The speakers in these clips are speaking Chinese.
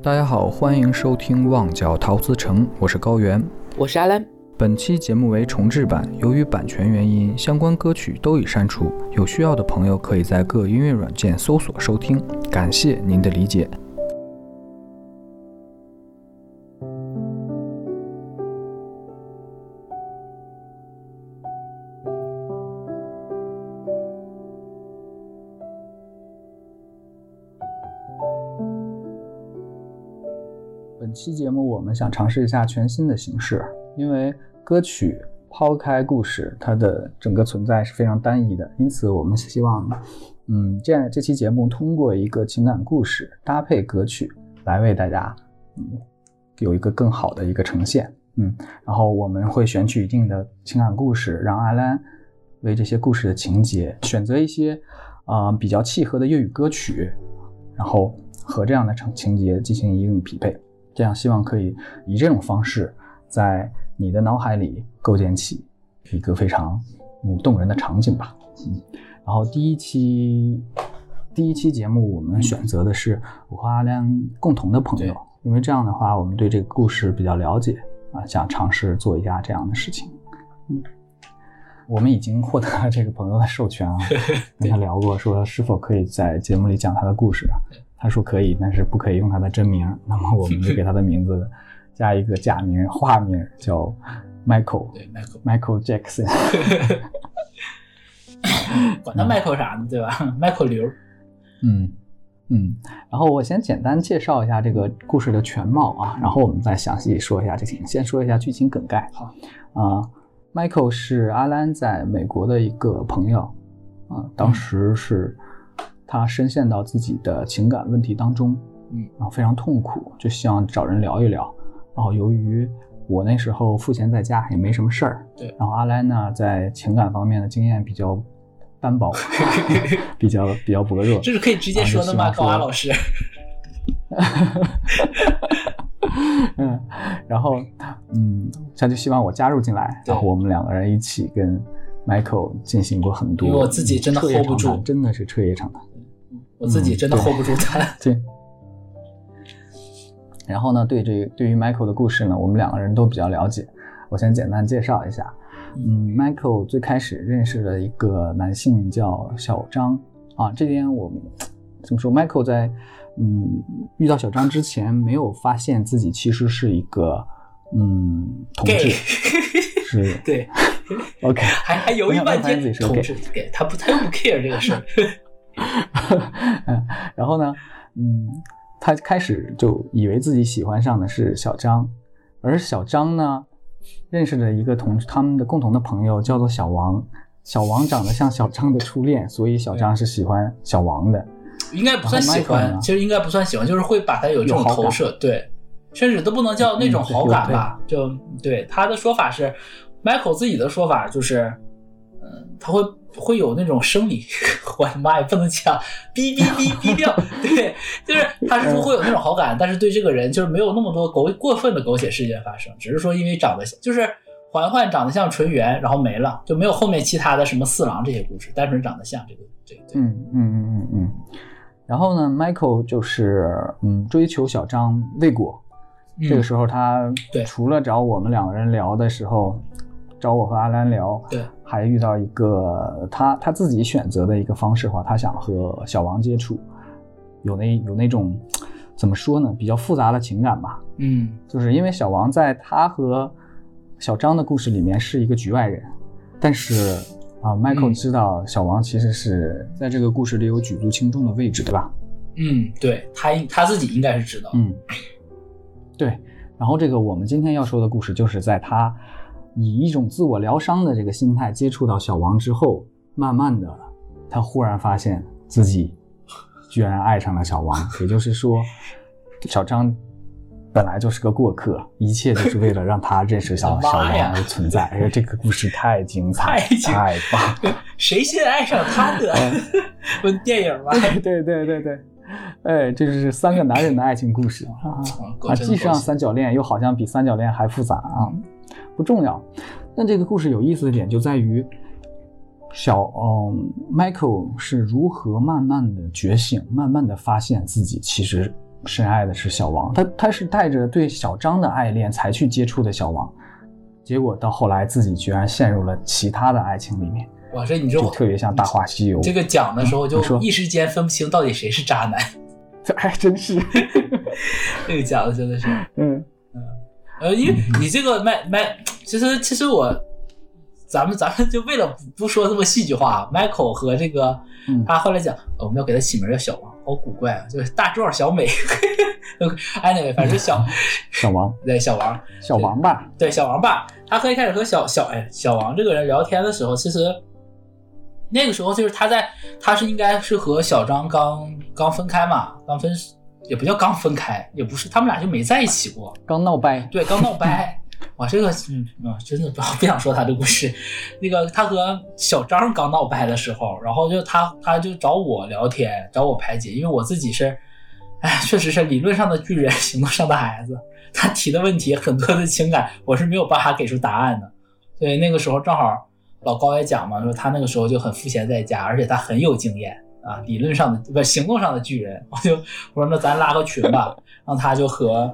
大家好，欢迎收听《旺角陶瓷城》，我是高原，我是阿兰。本期节目为重制版，由于版权原因，相关歌曲都已删除。有需要的朋友可以在各音乐软件搜索收听，感谢您的理解。我们想尝试一下全新的形式，因为歌曲抛开故事，它的整个存在是非常单一的，因此我们希望，嗯，这样这期节目通过一个情感故事搭配歌曲来为大家，嗯，有一个更好的一个呈现，嗯，然后我们会选取一定的情感故事，让阿兰为这些故事的情节选择一些啊比较契合的粤语歌曲，然后和这样的情情节进行一定匹配。这样，希望可以以这种方式，在你的脑海里构建起一个非常嗯动人的场景吧。嗯，然后第一期第一期节目，我们选择的是我和阿亮共同的朋友，因为这样的话，我们对这个故事比较了解啊，想尝试做一下这样的事情。嗯，我们已经获得了这个朋友的授权啊，跟他聊过，说是否可以在节目里讲他的故事。他说可以，但是不可以用他的真名。那么我们就给他的名字加一个假名、化名，叫 Michael。对，Michael，Michael Jackson。管他 Michael 啥呢，对吧？Michael 刘。嗯嗯。然后我先简单介绍一下这个故事的全貌啊，然后我们再详细说一下这情。先说一下剧情梗概。好。啊，Michael 是阿兰在美国的一个朋友啊，当时是。他深陷到自己的情感问题当中，嗯，然后非常痛苦，就希望找人聊一聊。然后由于我那时候赋闲在家，也没什么事儿，对。然后阿莱呢，在情感方面的经验比较单薄，比较比较薄弱。这是可以直接说的吗，高阿老师？嗯，然后嗯，他就希望我加入进来，然后我们两个人一起跟 Michael 进行过很多，因为我自己真的 hold 不住，真的是彻夜长谈。我自己真的 hold 不住他。对。然后呢，对这对于 Michael 的故事呢，我们两个人都比较了解。我先简单介绍一下。嗯，Michael 最开始认识了一个男性叫小张啊。这边我们怎么说？Michael 在嗯遇到小张之前，没有发现自己其实是一个嗯同志。是。对。OK。还还犹豫半天，同志给他不他又不 care 这个事儿。然后呢，嗯，他开始就以为自己喜欢上的是小张，而小张呢，认识了一个同他们的共同的朋友，叫做小王。小王长得像小张的初恋，所以小张是喜欢小王的。应该不算喜欢，其实应该不算喜欢，就是会把他有这种投射，对，甚至都不能叫那种好感吧。就对他的说法是，Michael 自己的说法就是，嗯，他会。会有那种生理，我的妈呀，不能讲，逼逼逼逼掉，对，就是他是说会有那种好感，但是对这个人就是没有那么多狗过分的狗血事件发生，只是说因为长得就是环环长得像纯元，然后没了，就没有后面其他的什么四郎这些故事，单纯长得像这个，对对，嗯嗯嗯嗯嗯，然后呢，Michael 就是嗯追求小张未果，这个时候他除了找我们两个人聊的时候。找我和阿兰聊，对，还遇到一个他他自己选择的一个方式的话，他想和小王接触，有那有那种怎么说呢，比较复杂的情感吧。嗯，就是因为小王在他和小张的故事里面是一个局外人，但是啊，Michael 知道小王其实是在这个故事里有举足轻重的位置，对吧？嗯，对他他自己应该是知道。嗯，对。然后这个我们今天要说的故事就是在他。以一种自我疗伤的这个心态接触到小王之后，慢慢的，他忽然发现自己居然爱上了小王。也就是说，小张本来就是个过客，一切就是为了让他认识小 小王而存在。哎呀，这个故事太精彩，太棒！谁先爱上他的？问电影吧。对对对对，哎，这就是三个男人的爱情故事啊！既像三角恋，又好像比三角恋还复杂啊！不重要，但这个故事有意思的点就在于，小嗯，Michael 是如何慢慢的觉醒，慢慢的发现自己其实深爱的是小王，他他是带着对小张的爱恋才去接触的小王，结果到后来自己居然陷入了其他的爱情里面。哇，这你这特别像《大话西游》。这个讲的时候就一时间分不清到底谁是渣男。这 还真是，这个讲的真的是，嗯嗯，呃，因为你这个麦麦，其实其实我，咱们咱们就为了不说这么戏剧化，Michael 和这个他后来讲，我们要给他起名叫小王，好古怪啊，就是大壮小美，anyway，反正小 小王，对小王，小王吧，对小王吧，他可以开始和小小哎小王这个人聊天的时候，其实。那个时候就是他在，他是应该是和小张刚刚分开嘛，刚分也不叫刚分开，也不是他们俩就没在一起过，刚闹掰，对，刚闹掰。哇，这个嗯啊，真的不不想说他的故事。那个他和小张刚闹掰的时候，然后就他他就找我聊天，找我排解，因为我自己是，哎，确实是理论上的巨人，行动上的孩子。他提的问题很多的情感，我是没有办法给出答案的，所以那个时候正好。老高也讲嘛，说他那个时候就很赋闲在家，而且他很有经验啊，理论上的不行动上的巨人。我就我说那咱拉个群吧，让他就和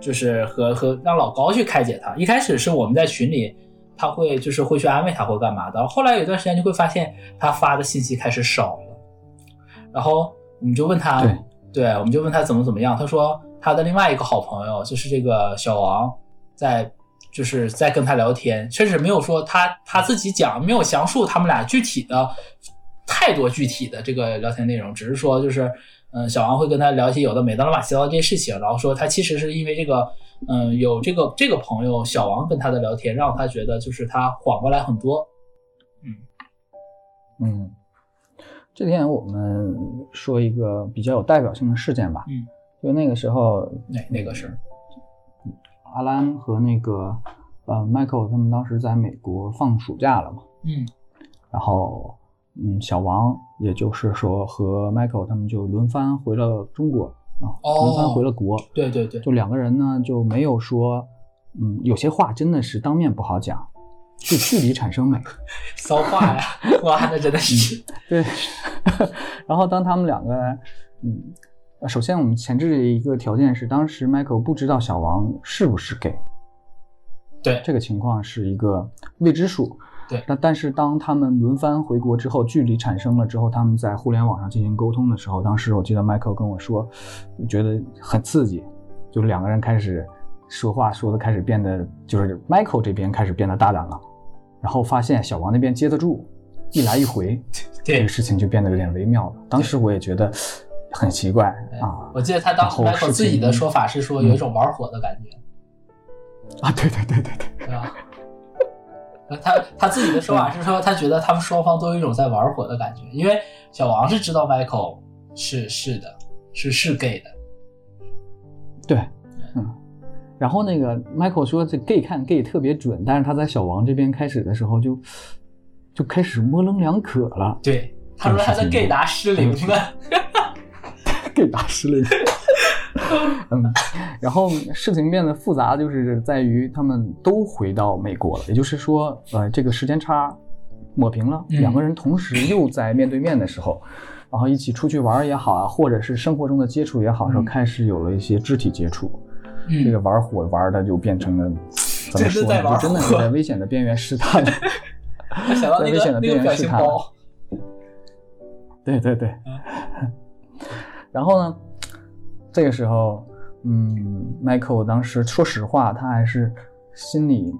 就是和和让老高去开解他。一开始是我们在群里，他会就是会去安慰他或干嘛的。后来有一段时间就会发现他发的信息开始少了，然后我们就问他，对，我们就问他怎么怎么样。他说他的另外一个好朋友就是这个小王在。就是在跟他聊天，确实没有说他他自己讲，没有详述他们俩具体的太多具体的这个聊天内容，只是说就是，嗯，小王会跟他聊一些有的没的乱七八糟这些事情，然后说他其实是因为这个，嗯，有这个这个朋友小王跟他的聊天，让他觉得就是他缓过来很多，嗯。嗯，这点我们说一个比较有代表性的事件吧，嗯，就那个时候那那个是。阿兰和那个呃，Michael 他们当时在美国放暑假了嘛，嗯，然后嗯，小王也就是说和 Michael 他们就轮番回了中国啊，轮番回了国，对对对，就两个人呢就没有说，嗯，有些话真的是当面不好讲，就距离产生美，骚话呀，哇，那真的是 对，然后当他们两个嗯。呃，首先我们前置的一个条件是，当时 Michael 不知道小王是不是 gay，对这个情况是一个未知数。对，那但是当他们轮番回国之后，距离产生了之后，他们在互联网上进行沟通的时候，当时我记得 Michael 跟我说，觉得很刺激，就是两个人开始说话说的开始变得，就是 Michael 这边开始变得大胆了，然后发现小王那边接得住，一来一回，这个事情就变得有点微妙了。当时我也觉得。很奇怪啊！我记得他当时自己的说法是说有一种玩火的感觉啊，对对对对对，对吧？他他自己的说法是说他觉得他们双方都有一种在玩火的感觉，因为小王是知道 Michael 是是的，是是 gay 的，对，嗯。然后那个 Michael 说这 gay 看 gay 特别准，但是他在小王这边开始的时候就就开始模棱两可了。对，他说他的 gay 达失灵了，gay 达失了，嗯，然后事情变得复杂，就是在于他们都回到美国了，也就是说，呃，这个时间差抹平了，两个人同时又在面对面的时候，然后一起出去玩也好啊，或者是生活中的接触也好，时候开始有了一些肢体接触，这个玩火玩的就变成了 怎么说呢？就真的是在危险的边缘试探，在危险的边缘试探，对对对。然后呢，这个时候，嗯，Michael 当时说实话，他还是心里，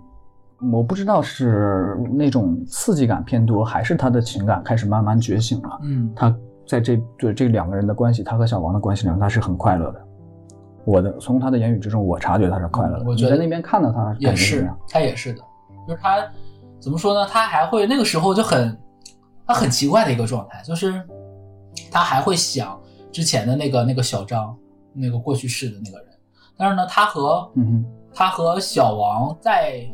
我不知道是那种刺激感偏多，还是他的情感开始慢慢觉醒了。嗯，他在这对这两个人的关系，他和小王的关系里面，他是很快乐的。我的从他的言语之中，我察觉他是快乐的。我觉得那边看到他也是，他也是的。就是他怎么说呢？他还会那个时候就很，他很奇怪的一个状态，就是他还会想。之前的那个那个小张，那个过去式的那个人，但是呢，他和嗯，他和小王在，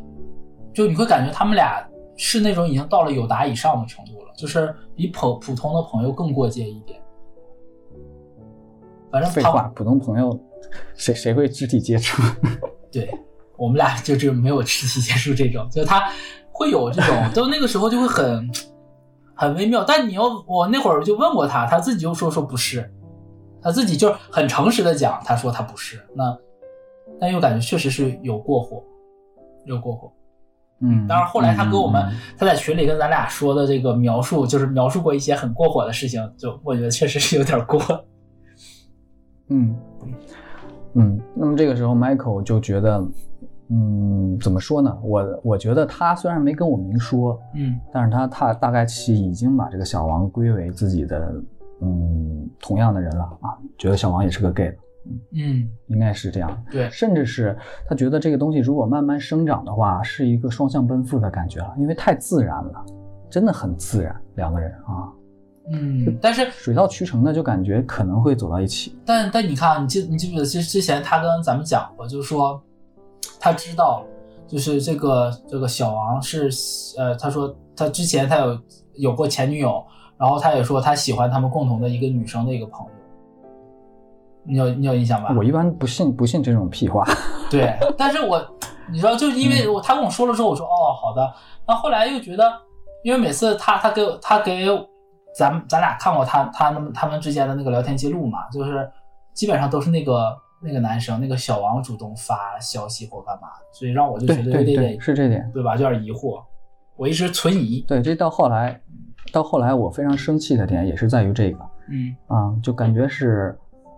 就你会感觉他们俩是那种已经到了友达以上的程度了，就是比普普通的朋友更过界一点。反正废话，普通朋友谁谁会肢体接触？对我们俩就就没有肢体接触这种，就他会有这种，到那个时候就会很很微妙。但你要我那会儿就问过他，他自己就说说不是。他自己就很诚实的讲，他说他不是。那但又感觉确实是有过火，有过火。嗯，当然后来他跟我们他在群里跟咱俩说的这个描述，就是描述过一些很过火的事情，就我觉得确实是有点过。嗯嗯，那么这个时候 Michael 就觉得，嗯，怎么说呢？我我觉得他虽然没跟我明说，嗯，但是他他大概其已经把这个小王归为自己的，嗯，同样的人了啊，觉得小王也是个 gay。嗯，应该是这样。对，甚至是他觉得这个东西如果慢慢生长的话，是一个双向奔赴的感觉了，因为太自然了，真的很自然，两个人啊。嗯，但是水到渠成的就感觉可能会走到一起。但但你看，你记你记不记得，其实之前他跟咱们讲过，就是说他知道，就是这个这个小王是呃，他说他之前他有有过前女友，然后他也说他喜欢他们共同的一个女生的一个朋友。你有你有印象吧？我一般不信不信这种屁话。对，但是我你知道，就因为我他跟我说了之后，我说哦好的。那后来又觉得，因为每次他他给我他给咱咱俩看过他他们他们之间的那个聊天记录嘛，就是基本上都是那个那个男生那个小王主动发消息或干嘛，所以让我就觉得有点点是这点对吧？有点疑惑，我一直存疑。对，这到后来到后来我非常生气的点也是在于这个，嗯啊，就感觉是。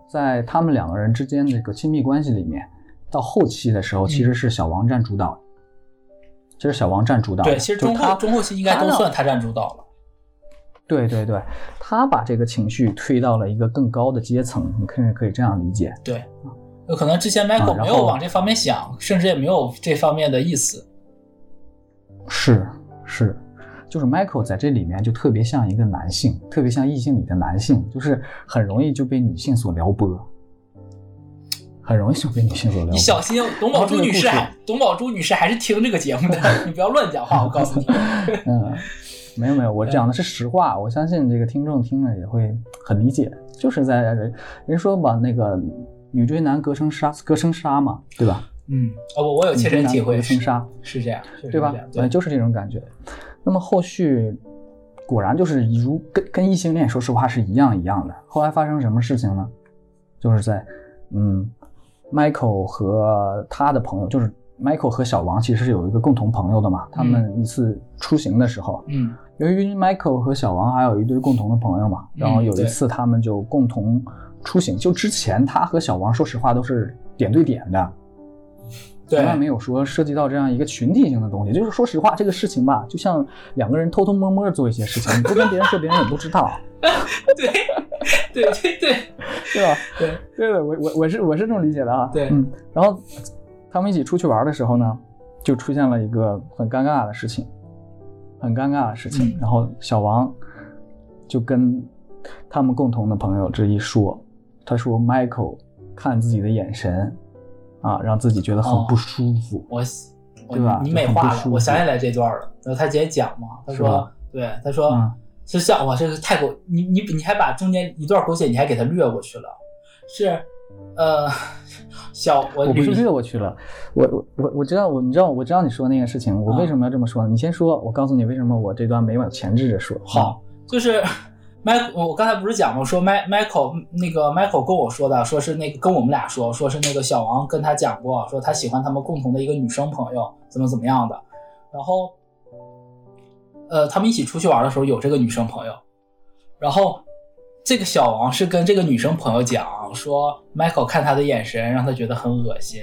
在他们两个人之间这个亲密关系里面，到后期的时候，其实是小王占主导。其实小王占主导。对，其实中后中后期应该都算他占主导了。对对对，他把这个情绪推到了一个更高的阶层，你可以可以这样理解。对，有可能之前 Michael 没有往这方面想，甚至也没有这方面的意思。是是。就是 Michael 在这里面就特别像一个男性，特别像异性里的男性，就是很容易就被女性所撩拨，很容易就被女性所撩拨。你小心，董宝珠女士还董宝珠女士还是听这个节目的，你不要乱讲话，我告诉你。嗯，没有没有，我讲的是实话，我相信这个听众听了也会很理解。就是在人说把那个女追男隔成纱，隔成纱嘛，对吧？嗯，我我有切身体会，隔成纱是这样，对吧？对，就是这种感觉。那么后续果然就是如跟跟异性恋，说实话是一样一样的。后来发生什么事情呢？就是在嗯，Michael 和他的朋友，就是 Michael 和小王其实是有一个共同朋友的嘛。他们一次出行的时候，嗯，由于 Michael 和小王还有一堆共同的朋友嘛，然后有一次他们就共同出行。就之前他和小王说实话都是点对点的。从来没有说涉及到这样一个群体性的东西，就是说实话，这个事情吧，就像两个人偷偷摸摸做一些事情，你不跟别人说，别人也不知道。对，对对对，对吧？对对对，我我我是我是这么理解的啊。对，嗯。然后他们一起出去玩的时候呢，就出现了一个很尴尬的事情，很尴尬的事情。然后小王就跟他们共同的朋友之一说，他说：“Michael 看自己的眼神。”啊，让自己觉得很不舒服，我，对吧？你美化了，我想起来这段了。然后他直接讲嘛，他说，对，他说，是像我这个太狗，你你你还把中间一段狗血你还给他略过去了，是，呃，小我我不是略过去了，我我我我知道我你知道我知道你说那个事情，我为什么要这么说？你先说，我告诉你为什么我这段没往前置着说。好，就是。麦，我刚才不是讲吗？说麦 Michael 那个 Michael 跟我说的，说是那个跟我们俩说，说是那个小王跟他讲过，说他喜欢他们共同的一个女生朋友，怎么怎么样的。然后，呃，他们一起出去玩的时候有这个女生朋友。然后，这个小王是跟这个女生朋友讲，说 Michael 看他的眼神让他觉得很恶心，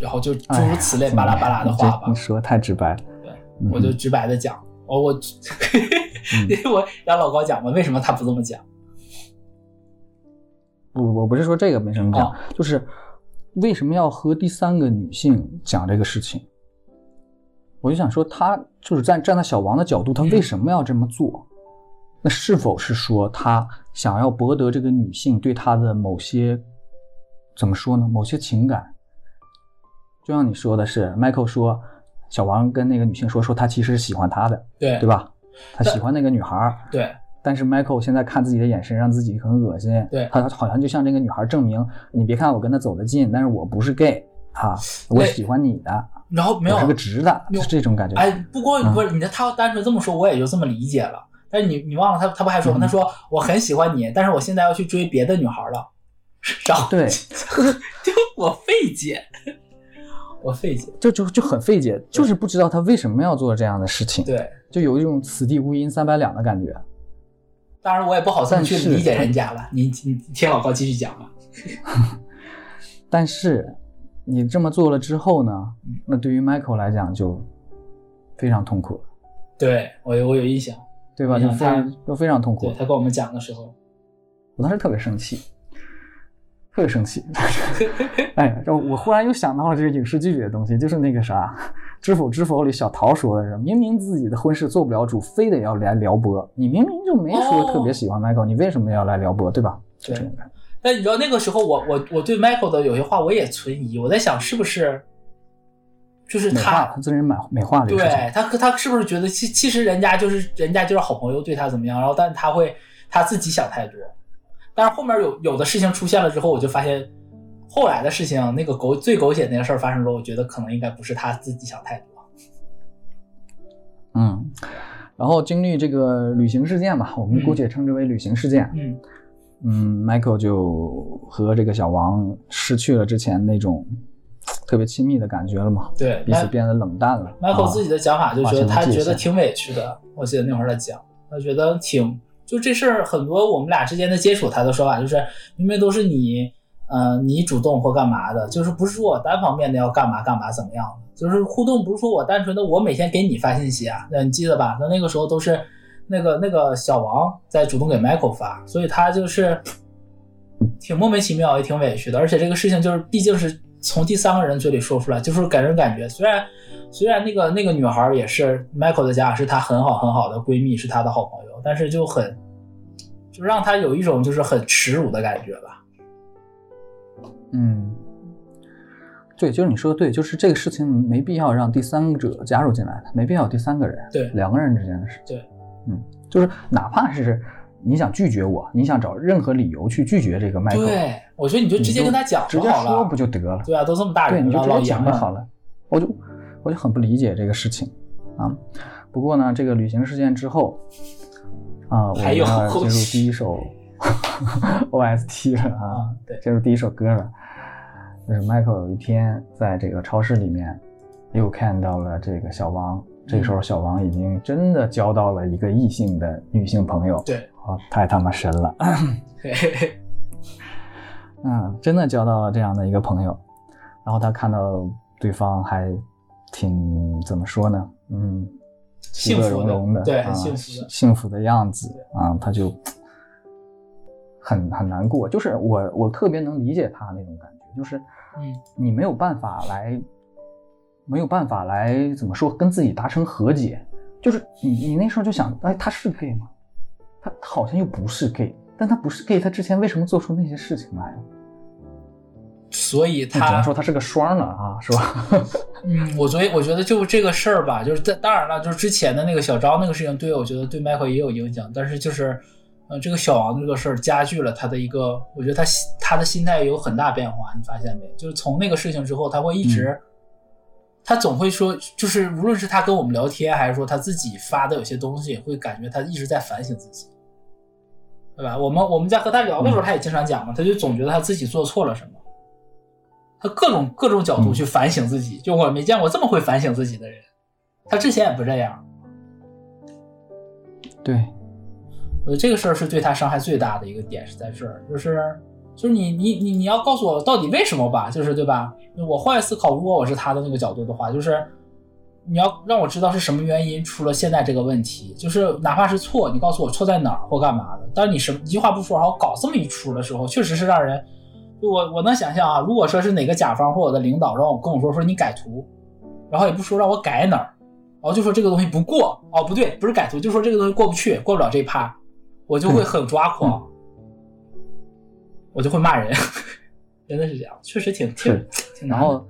然后就诸如此类巴拉巴拉的话吧。你说太直白了。对，我就直白的讲，我我。因为我让老高讲嘛，为什么他不这么讲？不，我不是说这个没什么讲，就是为什么要和第三个女性讲这个事情？我就想说，他就是站站在小王的角度，他为什么要这么做？那是否是说他想要博得这个女性对他的某些怎么说呢？某些情感？就像你说的是，Michael 说，小王跟那个女性说，说他其实是喜欢她的，对对吧？他喜欢那个女孩对，但是 Michael 现在看自己的眼神让自己很恶心，对他好像就像这个女孩证明，你别看我跟他走得近，但是我不是 gay 啊，我喜欢你的，然后没有是个直的，是这种感觉。哎，不光不是你的，他要单纯这么说，我也就这么理解了。但是你你忘了他他不还说吗？他说我很喜欢你，但是我现在要去追别的女孩了。然后对，就我费解，我费解，就就就很费解，就是不知道他为什么要做这样的事情。对，就有一种此地无银三百两的感觉。当然我也不好这么去理解人家了。你你听老高继续讲吧。但是你这么做了之后呢？那对于 Michael 来讲就非常痛苦。对我有我有印象，对吧？就非常就非常痛苦。他跟我们讲的时候，我当时特别生气，特别生气。哎，我忽然又想到了这个影视剧里的东西，就是那个啥，《知否知否》里小桃说的是：明明自己的婚事做不了主，非得要来撩拨。你明明就没说特别喜欢 Michael，你为什么要来撩拨？对吧？对。但你知道那个时候，我我我对 Michael 的有些话我也存疑，我在想是不是，就是他他自人美美化了。对他他是不是觉得其其实人家就是人家就是好朋友，对他怎么样？然后但是他会他自己想太多。但是后面有有的事情出现了之后，我就发现后来的事情，那个狗最狗血那个事儿发生之后，我觉得可能应该不是他自己想太多。嗯，然后经历这个旅行事件吧，我们姑且称之为旅行事件。嗯。嗯，Michael 就和这个小王失去了之前那种特别亲密的感觉了嘛？对，彼此变得冷淡了。Michael 自己的讲法就觉得他觉得挺委屈的。我记得那会儿他讲，他觉得挺就这事儿很多我们俩之间的接触，他的说法就是明明都是你，呃，你主动或干嘛的，就是不是说我单方面的要干嘛干嘛怎么样，就是互动不是说我单纯的我每天给你发信息啊，那你记得吧？那那个时候都是。那个那个小王在主动给 Michael 发，所以他就是挺莫名其妙，也挺委屈的。而且这个事情就是毕竟是从第三个人嘴里说出来，就是给人感觉，虽然虽然那个那个女孩也是 Michael 的家，是她很好很好的闺蜜，是她的好朋友，但是就很就让他有一种就是很耻辱的感觉吧。嗯，对，就是你说的对，就是这个事情没必要让第三者加入进来，没必要第三个人，对，两个人之间的事，对。嗯，就是哪怕是你想拒绝我，你想找任何理由去拒绝这个麦克，对，我觉得你就直接跟他讲直接说不就得了？对啊，都这么大人了，你就直接讲就好了。我就我就很不理解这个事情啊。不过呢，这个旅行事件之后啊，我们要进入第一首 OST 了啊，对，进入第一首歌了。就是 Michael 有一天在这个超市里面又看到了这个小王。这个时候，小王已经真的交到了一个异性的女性朋友。对，啊，太他妈神了！嗯，真的交到了这样的一个朋友。然后他看到对方还挺怎么说呢？嗯，其乐融融的，对，很幸福的幸福的样子啊，他就很很难过。就是我我特别能理解他那种感觉，就是嗯，你没有办法来。没有办法来怎么说跟自己达成和解，就是你你那时候就想，哎，他是 gay 吗？他好像又不是 gay，但他不是 gay，他之前为什么做出那些事情来？所以他只能说他是个双了啊，是吧？嗯，我所以我觉得就这个事儿吧，就是在当然了，就是之前的那个小张那个事情，对我觉得对迈克也有影响，但是就是，呃，这个小王这个事儿加剧了他的一个，我觉得他他的心态有很大变化，你发现没？就是从那个事情之后，他会一直。他总会说，就是无论是他跟我们聊天，还是说他自己发的有些东西，会感觉他一直在反省自己，对吧？我们我们在和他聊的时候，他也经常讲嘛，他就总觉得他自己做错了什么，他各种各种角度去反省自己。就我没见过这么会反省自己的人，他之前也不这样。对，我觉得这个事儿是对他伤害最大的一个点是在这儿，就是。就是你你你你要告诉我到底为什么吧，就是对吧？我换位思考，如果我是他的那个角度的话，就是你要让我知道是什么原因出了现在这个问题，就是哪怕是错，你告诉我错在哪儿或干嘛的。但是你什么一句话不说，然后搞这么一出的时候，确实是让人，就我我能想象啊，如果说是哪个甲方或我的领导让我跟我说说你改图，然后也不说让我改哪儿，然后就说这个东西不过，哦不对，不是改图，就说这个东西过不去，过不了这一趴，我就会很抓狂。我就会骂人，真的是这样，确实挺挺挺然后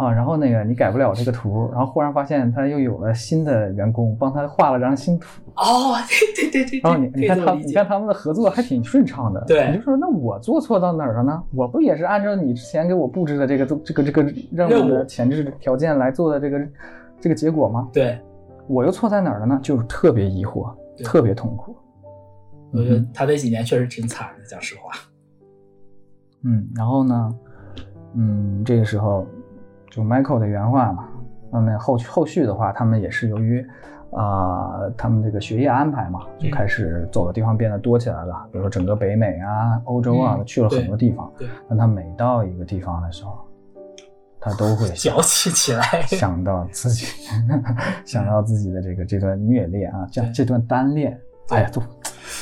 啊，然后那个你改不了这个图，然后忽然发现他又有了新的员工帮他画了张新图。哦，对对对对。然后你你看他，你看他们的合作还挺顺畅的。对。你就说那我做错到哪儿了呢？我不也是按照你之前给我布置的这个这个这个任务的前置条件来做的这个这个结果吗？对。我又错在哪儿了呢？就是特别疑惑，特别痛苦。我觉得他这几年确实挺惨的，讲实话。嗯，然后呢，嗯，这个时候就 Michael 的原话嘛，那么后后续的话，他们也是由于啊，他们这个学业安排嘛，就开始走的地方变得多起来了。比如说整个北美啊、欧洲啊，去了很多地方。对。但他每到一个地方的时候，他都会 矫情起来，想到自己，想到自己的这个这段虐恋啊，这这段单恋，哎呀，都。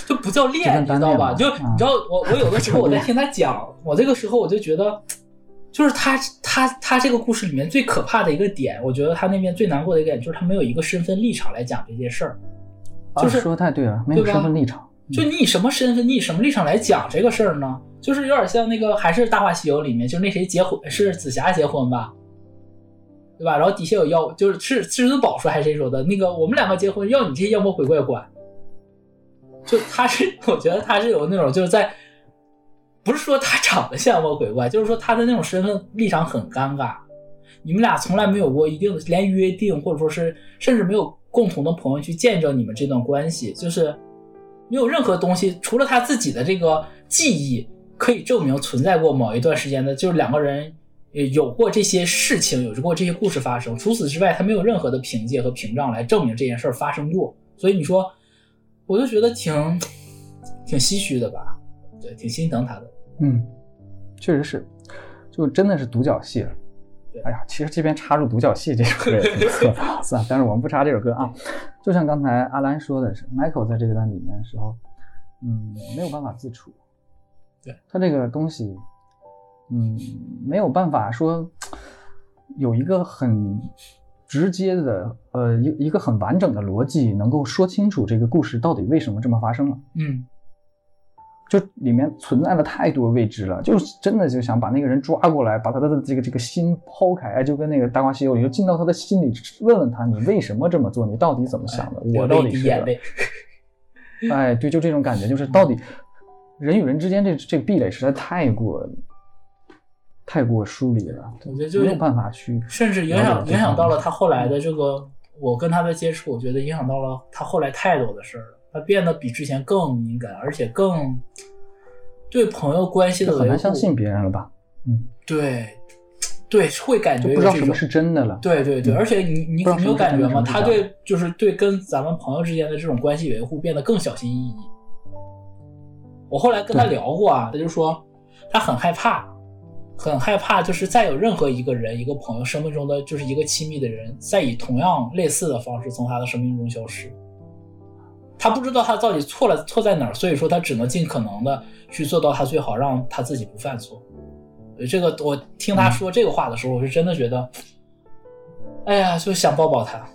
就不叫恋，你知道吧？就你知道，我我有的时候我在听他讲，我这个时候我就觉得，就是他他他这个故事里面最可怕的一个点，我觉得他那边最难过的一个点就是他没有一个身份立场来讲这件事儿。就是说太对了，没有身份立场。就你以什么身份，你以什么立场来讲这个事儿呢？就是有点像那个，还是《大话西游》里面，就是那谁结婚是紫霞结婚吧，对吧？然后底下有妖，就是是至尊宝说还是谁说的？那个我们两个结婚，要你这些妖魔鬼怪管。就他是，我觉得他是有那种，就是在，不是说他长得像魔鬼怪，就是说他的那种身份立场很尴尬。你们俩从来没有过一定的连约定，或者说是甚至没有共同的朋友去见证你们这段关系，就是没有任何东西，除了他自己的这个记忆可以证明存在过某一段时间的，就是两个人有过这些事情，有过这些故事发生。除此之外，他没有任何的凭借和屏障来证明这件事发生过。所以你说。我就觉得挺挺唏嘘的吧，对，挺心疼他的。嗯，确实是，就真的是独角戏了。哎呀，其实这边插入独角戏这首歌也挺可怕，算了，但是我们不插这首歌啊。就像刚才阿兰说的是，Michael 在这个段里面的时候，嗯，没有办法自处。对他这个东西，嗯，没有办法说有一个很。直接的，呃，一一个很完整的逻辑，能够说清楚这个故事到底为什么这么发生了。嗯，就里面存在了太多未知了，就是真的就想把那个人抓过来，把他的这个这个心剖开，哎就跟那个《大话西游》里，就进到他的心里，问问他你为什么这么做，你到底怎么想的？我到底是？哎，对，就这种感觉，就是到底人与人之间这这个壁垒实在太过。太过疏离了，我觉得就没有办法去，甚至影响影响到了他后来的这个，我跟他的接触，我觉得影响到了他后来太多的事儿了。他变得比之前更敏感，而且更对朋友关系的很难相信别人了吧？嗯，对，对，会感觉不知道什么是真的了。对对对，而且你你你有感觉吗？他对就是对跟咱们朋友之间的这种关系维护变得更小心翼翼。我后来跟他聊过啊，他就说他很害怕。很害怕，就是再有任何一个人、一个朋友生命中的就是一个亲密的人，再以同样类似的方式从他的生命中消失。他不知道他到底错了错在哪儿，所以说他只能尽可能的去做到他最好，让他自己不犯错。这个我听他说这个话的时候，我是真的觉得，哎呀，就想抱抱他。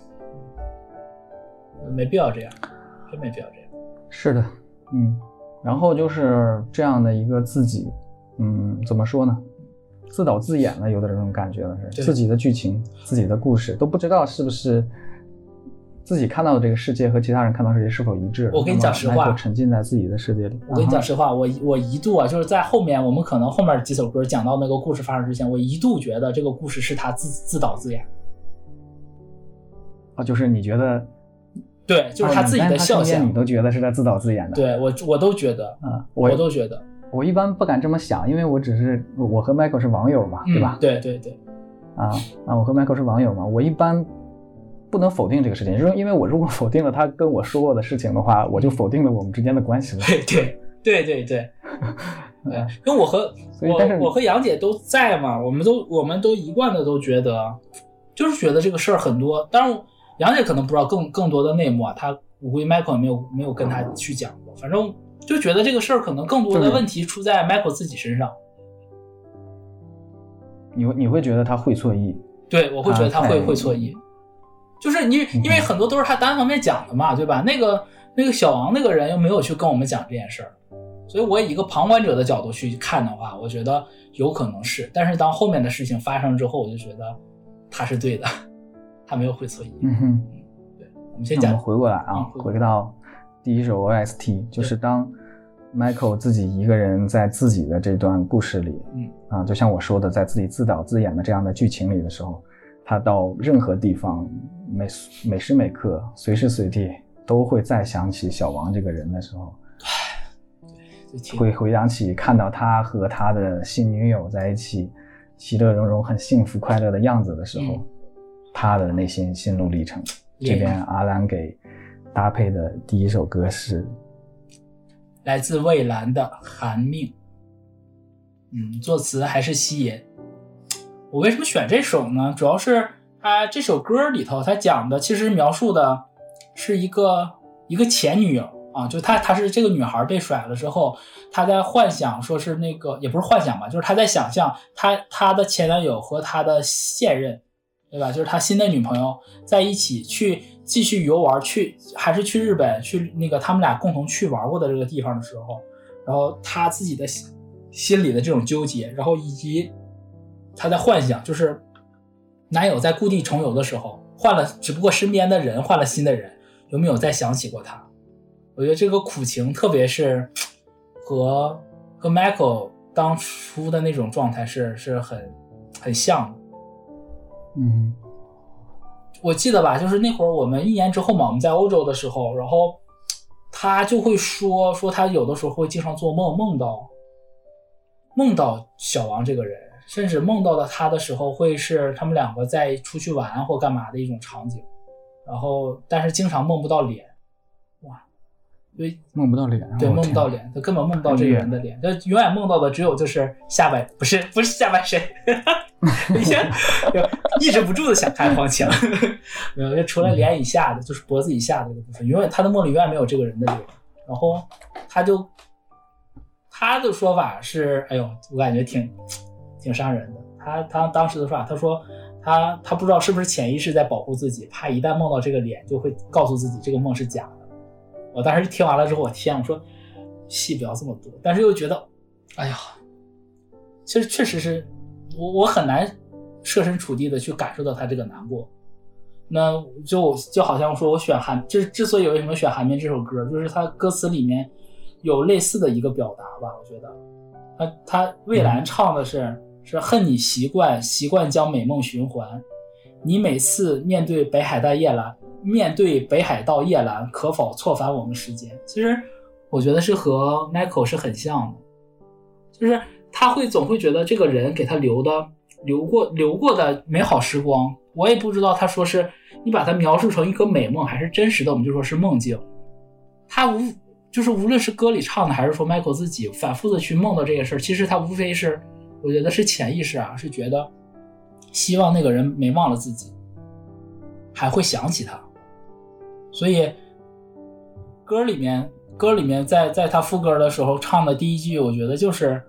没必要这样，真没必要这样。是的，嗯，然后就是这样的一个自己，嗯，怎么说呢？自导自演了，有点这种感觉了，是自己的剧情、自己的故事都不知道是不是自己看到的这个世界和其他人看到世界是否一致。我跟你讲实话，沉浸在自己的世界里。我跟你讲实话，我我一度啊，就是在后面我们可能后面几首歌讲到那个故事发生之前，我一度觉得这个故事是他自自导自演。啊，就是你觉得？对，就是他自己的笑点，你都觉得是在自导自演的。对我，我都觉得，啊，我都觉得。我一般不敢这么想，因为我只是我和 Michael 是网友嘛，对吧？对对对，啊啊，我和 Michael 是网友嘛，我一般不能否定这个事情，因为因为我如果否定了他跟我说过的事情的话，我就否定了我们之间的关系了。对对对对对，对，因为我和我我和杨姐都在嘛，我们都我们都一贯的都觉得，就是觉得这个事儿很多，当然杨姐可能不知道更更多的内幕啊，她我估计 Michael 没有没有跟她去讲过，反正。就觉得这个事儿可能更多的问题出在 Michael 自己身上。你你会觉得他会错意？对，我会觉得他会会错意。就是你因为很多都是他单方面讲的嘛，对吧？那个那个小王那个人又没有去跟我们讲这件事儿，所以我以一个旁观者的角度去看的话，我觉得有可能是。但是当后面的事情发生之后，我就觉得他是对的，他没有会错意。嗯哼，对，我们先讲。回过来啊，回到。第一首 OST 就是当 Michael 自己一个人在自己的这段故事里，嗯啊，就像我说的，在自己自导自演的这样的剧情里的时候，他到任何地方每每时每刻、随时随地都会再想起小王这个人的时候，会回想起看到他和他的新女友在一起，其乐融融、很幸福快乐的样子的时候，他的内心心路历程。这边阿兰给搭配的第一首歌是来自蔚蓝的《寒命》，嗯，作词还是西野。我为什么选这首呢？主要是他这首歌里头，他讲的其实描述的是一个一个前女友啊，就他他是这个女孩被甩了之后，他在幻想说是那个也不是幻想吧，就是他在想象他他的前男友和他的现任，对吧？就是他新的女朋友在一起去继续游玩，去还是去日本去那个他们俩共同去玩过的这个地方的时候，然后他自己的心里的这种纠结，然后以及。他在幻想，就是男友在故地重游的时候换了，只不过身边的人换了新的人，有没有再想起过他？我觉得这个苦情，特别是和和 Michael 当初的那种状态是是很很像的。嗯，我记得吧，就是那会儿我们一年之后嘛，我们在欧洲的时候，然后他就会说说他有的时候会经常做梦，梦到梦到小王这个人。甚至梦到了他的时候，会是他们两个在出去玩或干嘛的一种场景，然后但是经常梦不到脸，哇，因为，梦不到脸，对，梦不到脸，他根本梦不到这个人的脸，他永远梦到的只有就是下半，不是不是下半身，以前抑制不住的想看黄强，没有，就除了脸以下的，就是脖子以下的这个部分，永远他的梦里永远没有这个人的脸，然后他就他的说法是，哎呦，我感觉挺。挺伤人的。他他当时的说法，他说他他不知道是不是潜意识在保护自己，怕一旦梦到这个脸，就会告诉自己这个梦是假的。我当时听完了之后，我天，我说戏不要这么多，但是又觉得，哎呀，其实确实是我我很难设身处地的去感受到他这个难过。那就就好像说我选韩，就是之所以为什么选《韩冰》这首歌，就是他歌词里面有类似的一个表达吧。我觉得他他蔚蓝唱的是。是恨你习惯习惯将美梦循环，你每次面对北海道夜蓝，面对北海道夜蓝，可否错返我们时间？其实我觉得是和 Michael 是很像的，就是他会总会觉得这个人给他留的留过留过的美好时光，我也不知道他说是你把它描述成一个美梦，还是真实的，我们就说是梦境。他无就是无论是歌里唱的，还是说 Michael 自己反复的去梦到这些事儿，其实他无非是。我觉得是潜意识啊，是觉得希望那个人没忘了自己，还会想起他。所以歌里面，歌里面在在他副歌的时候唱的第一句，我觉得就是，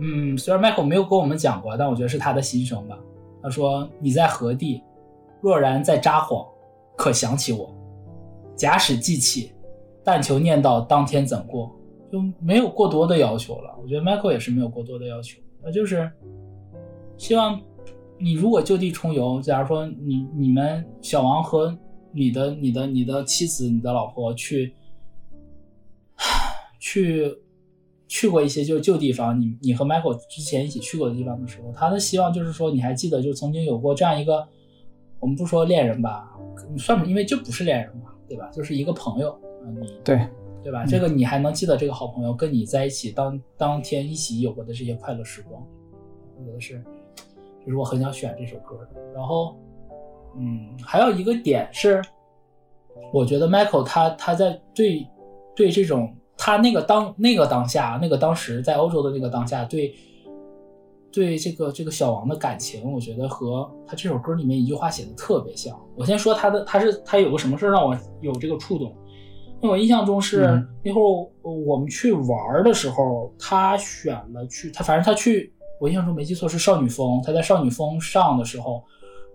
嗯，虽然迈克没有跟我们讲过，但我觉得是他的心声吧。他说：“你在何地？若然在札幌，可想起我？假使记起，但求念到当天怎过？”就没有过多的要求了。我觉得 Michael 也是没有过多的要求。那就是希望你如果就地重游，假如说你你们小王和你的你的你的妻子、你的老婆去去去过一些就旧地方，你你和 Michael 之前一起去过的地方的时候，他的希望就是说你还记得就曾经有过这样一个，我们不说恋人吧，算不因为就不是恋人嘛，对吧？就是一个朋友啊，你对。对吧？这个你还能记得这个好朋友跟你在一起当当天一起有过的这些快乐时光？我觉得是，就是我很想选这首歌的。然后，嗯，还有一个点是，我觉得 Michael 他他在对对这种他那个当那个当下那个当时在欧洲的那个当下对对这个这个小王的感情，我觉得和他这首歌里面一句话写的特别像。我先说他的，他是他有个什么事让我有这个触动。我印象中是那会儿我们去玩的时候，他选了去他，反正他去，我印象中没记错是少女峰。他在少女峰上的时候，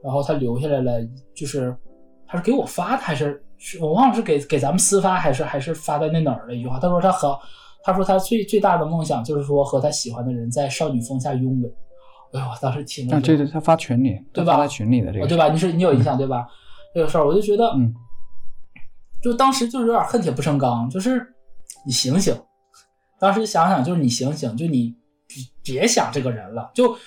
然后他留下来了，就是他是给我发的还是我忘了是给给咱们私发还是还是发在那哪儿的一句话。他说他和他说他最最大的梦想就是说和他喜欢的人在少女峰下拥吻。哎呦，我当时听了，这个他发群里对吧？发群里的这个对吧？你是你有印象对吧？这个事儿我就觉得嗯。就当时就是有点恨铁不成钢，就是你醒醒，当时想想就是你醒醒，就你别别想这个人了。就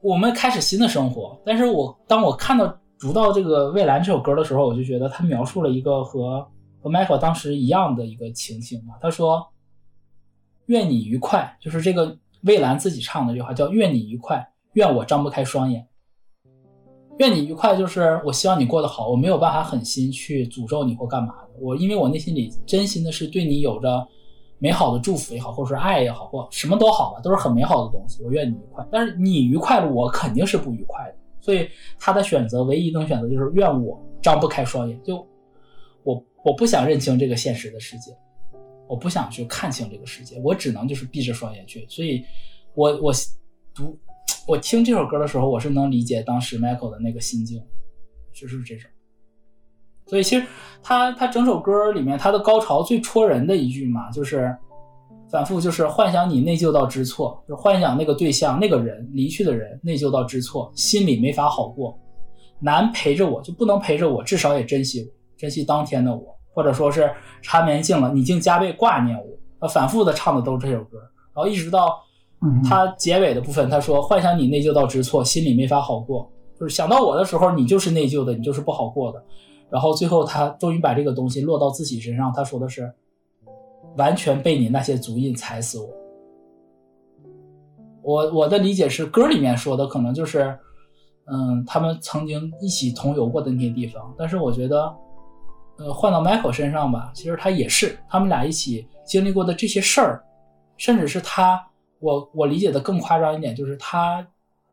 我们开始新的生活，但是我当我看到读到这个《蔚蓝》这首歌的时候，我就觉得他描述了一个和和 Michael 当时一样的一个情形嘛。他说：“愿你愉快。”就是这个蔚蓝自己唱的这句话，叫“愿你愉快，愿我张不开双眼。”愿你愉快，就是我希望你过得好，我没有办法狠心去诅咒你或干嘛的。我因为我内心里真心的是对你有着美好的祝福也好，或者说爱也好，或什么都好吧，都是很美好的东西。我愿你愉快，但是你愉快了，我肯定是不愉快的。所以他的选择，唯一能选择就是愿我张不开双眼，就我我不想认清这个现实的世界，我不想去看清这个世界，我只能就是闭着双眼去。所以，我我读。我听这首歌的时候，我是能理解当时 Michael 的那个心境，就是这种。所以其实他他整首歌里面他的高潮最戳人的一句嘛，就是反复就是幻想你内疚到知错，就幻想那个对象那个人离去的人内疚到知错，心里没法好过，难陪着我就不能陪着我，至少也珍惜我，珍惜当天的我，或者说是缠绵尽了，你竟加倍挂念我。反复的唱的都是这首歌，然后一直到。他结尾的部分，他说：“幻想你内疚到知错，心里没法好过。就是想到我的时候，你就是内疚的，你就是不好过的。然后最后他终于把这个东西落到自己身上，他说的是：完全被你那些足印踩死我。我我的理解是，歌里面说的可能就是，嗯，他们曾经一起同游过的那些地方。但是我觉得，呃，换到 Michael 身上吧，其实他也是他们俩一起经历过的这些事儿，甚至是他。”我我理解的更夸张一点，就是他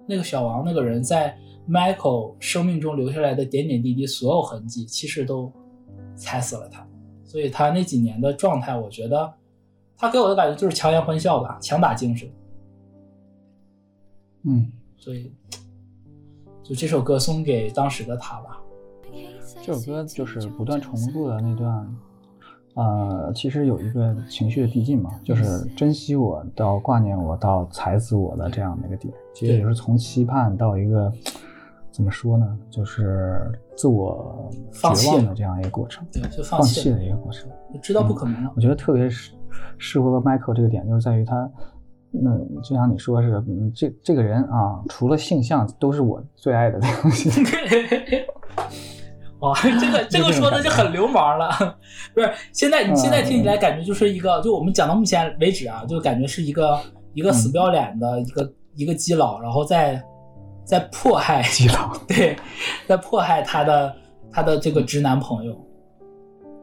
那个小王那个人在 Michael 生命中留下来的点点滴滴，所有痕迹其实都踩死了他。所以他那几年的状态，我觉得他给我的感觉就是强颜欢笑吧，强打精神。嗯，所以就这首歌送给当时的他吧。这首歌就是不断重复的那段。呃，其实有一个情绪的递进嘛，就是珍惜我到挂念我到踩死我的这样的一个点，其实也是从期盼到一个怎么说呢，就是自我绝望的这样一个过程，对，就放弃的一个过程，知道不可能了。我觉得特别适适合 Michael 这个点，就是在于他，那就像你说是，嗯，这这个人啊，除了性向都是我最爱的东西。哇，这个这个说的就很流氓了，不是？现在你现在听起来感觉就是一个，就我们讲到目前为止啊，就感觉是一个一个死不要脸的一个一个基佬，然后在在迫害基佬，对，在迫害他的他的这个直男朋友，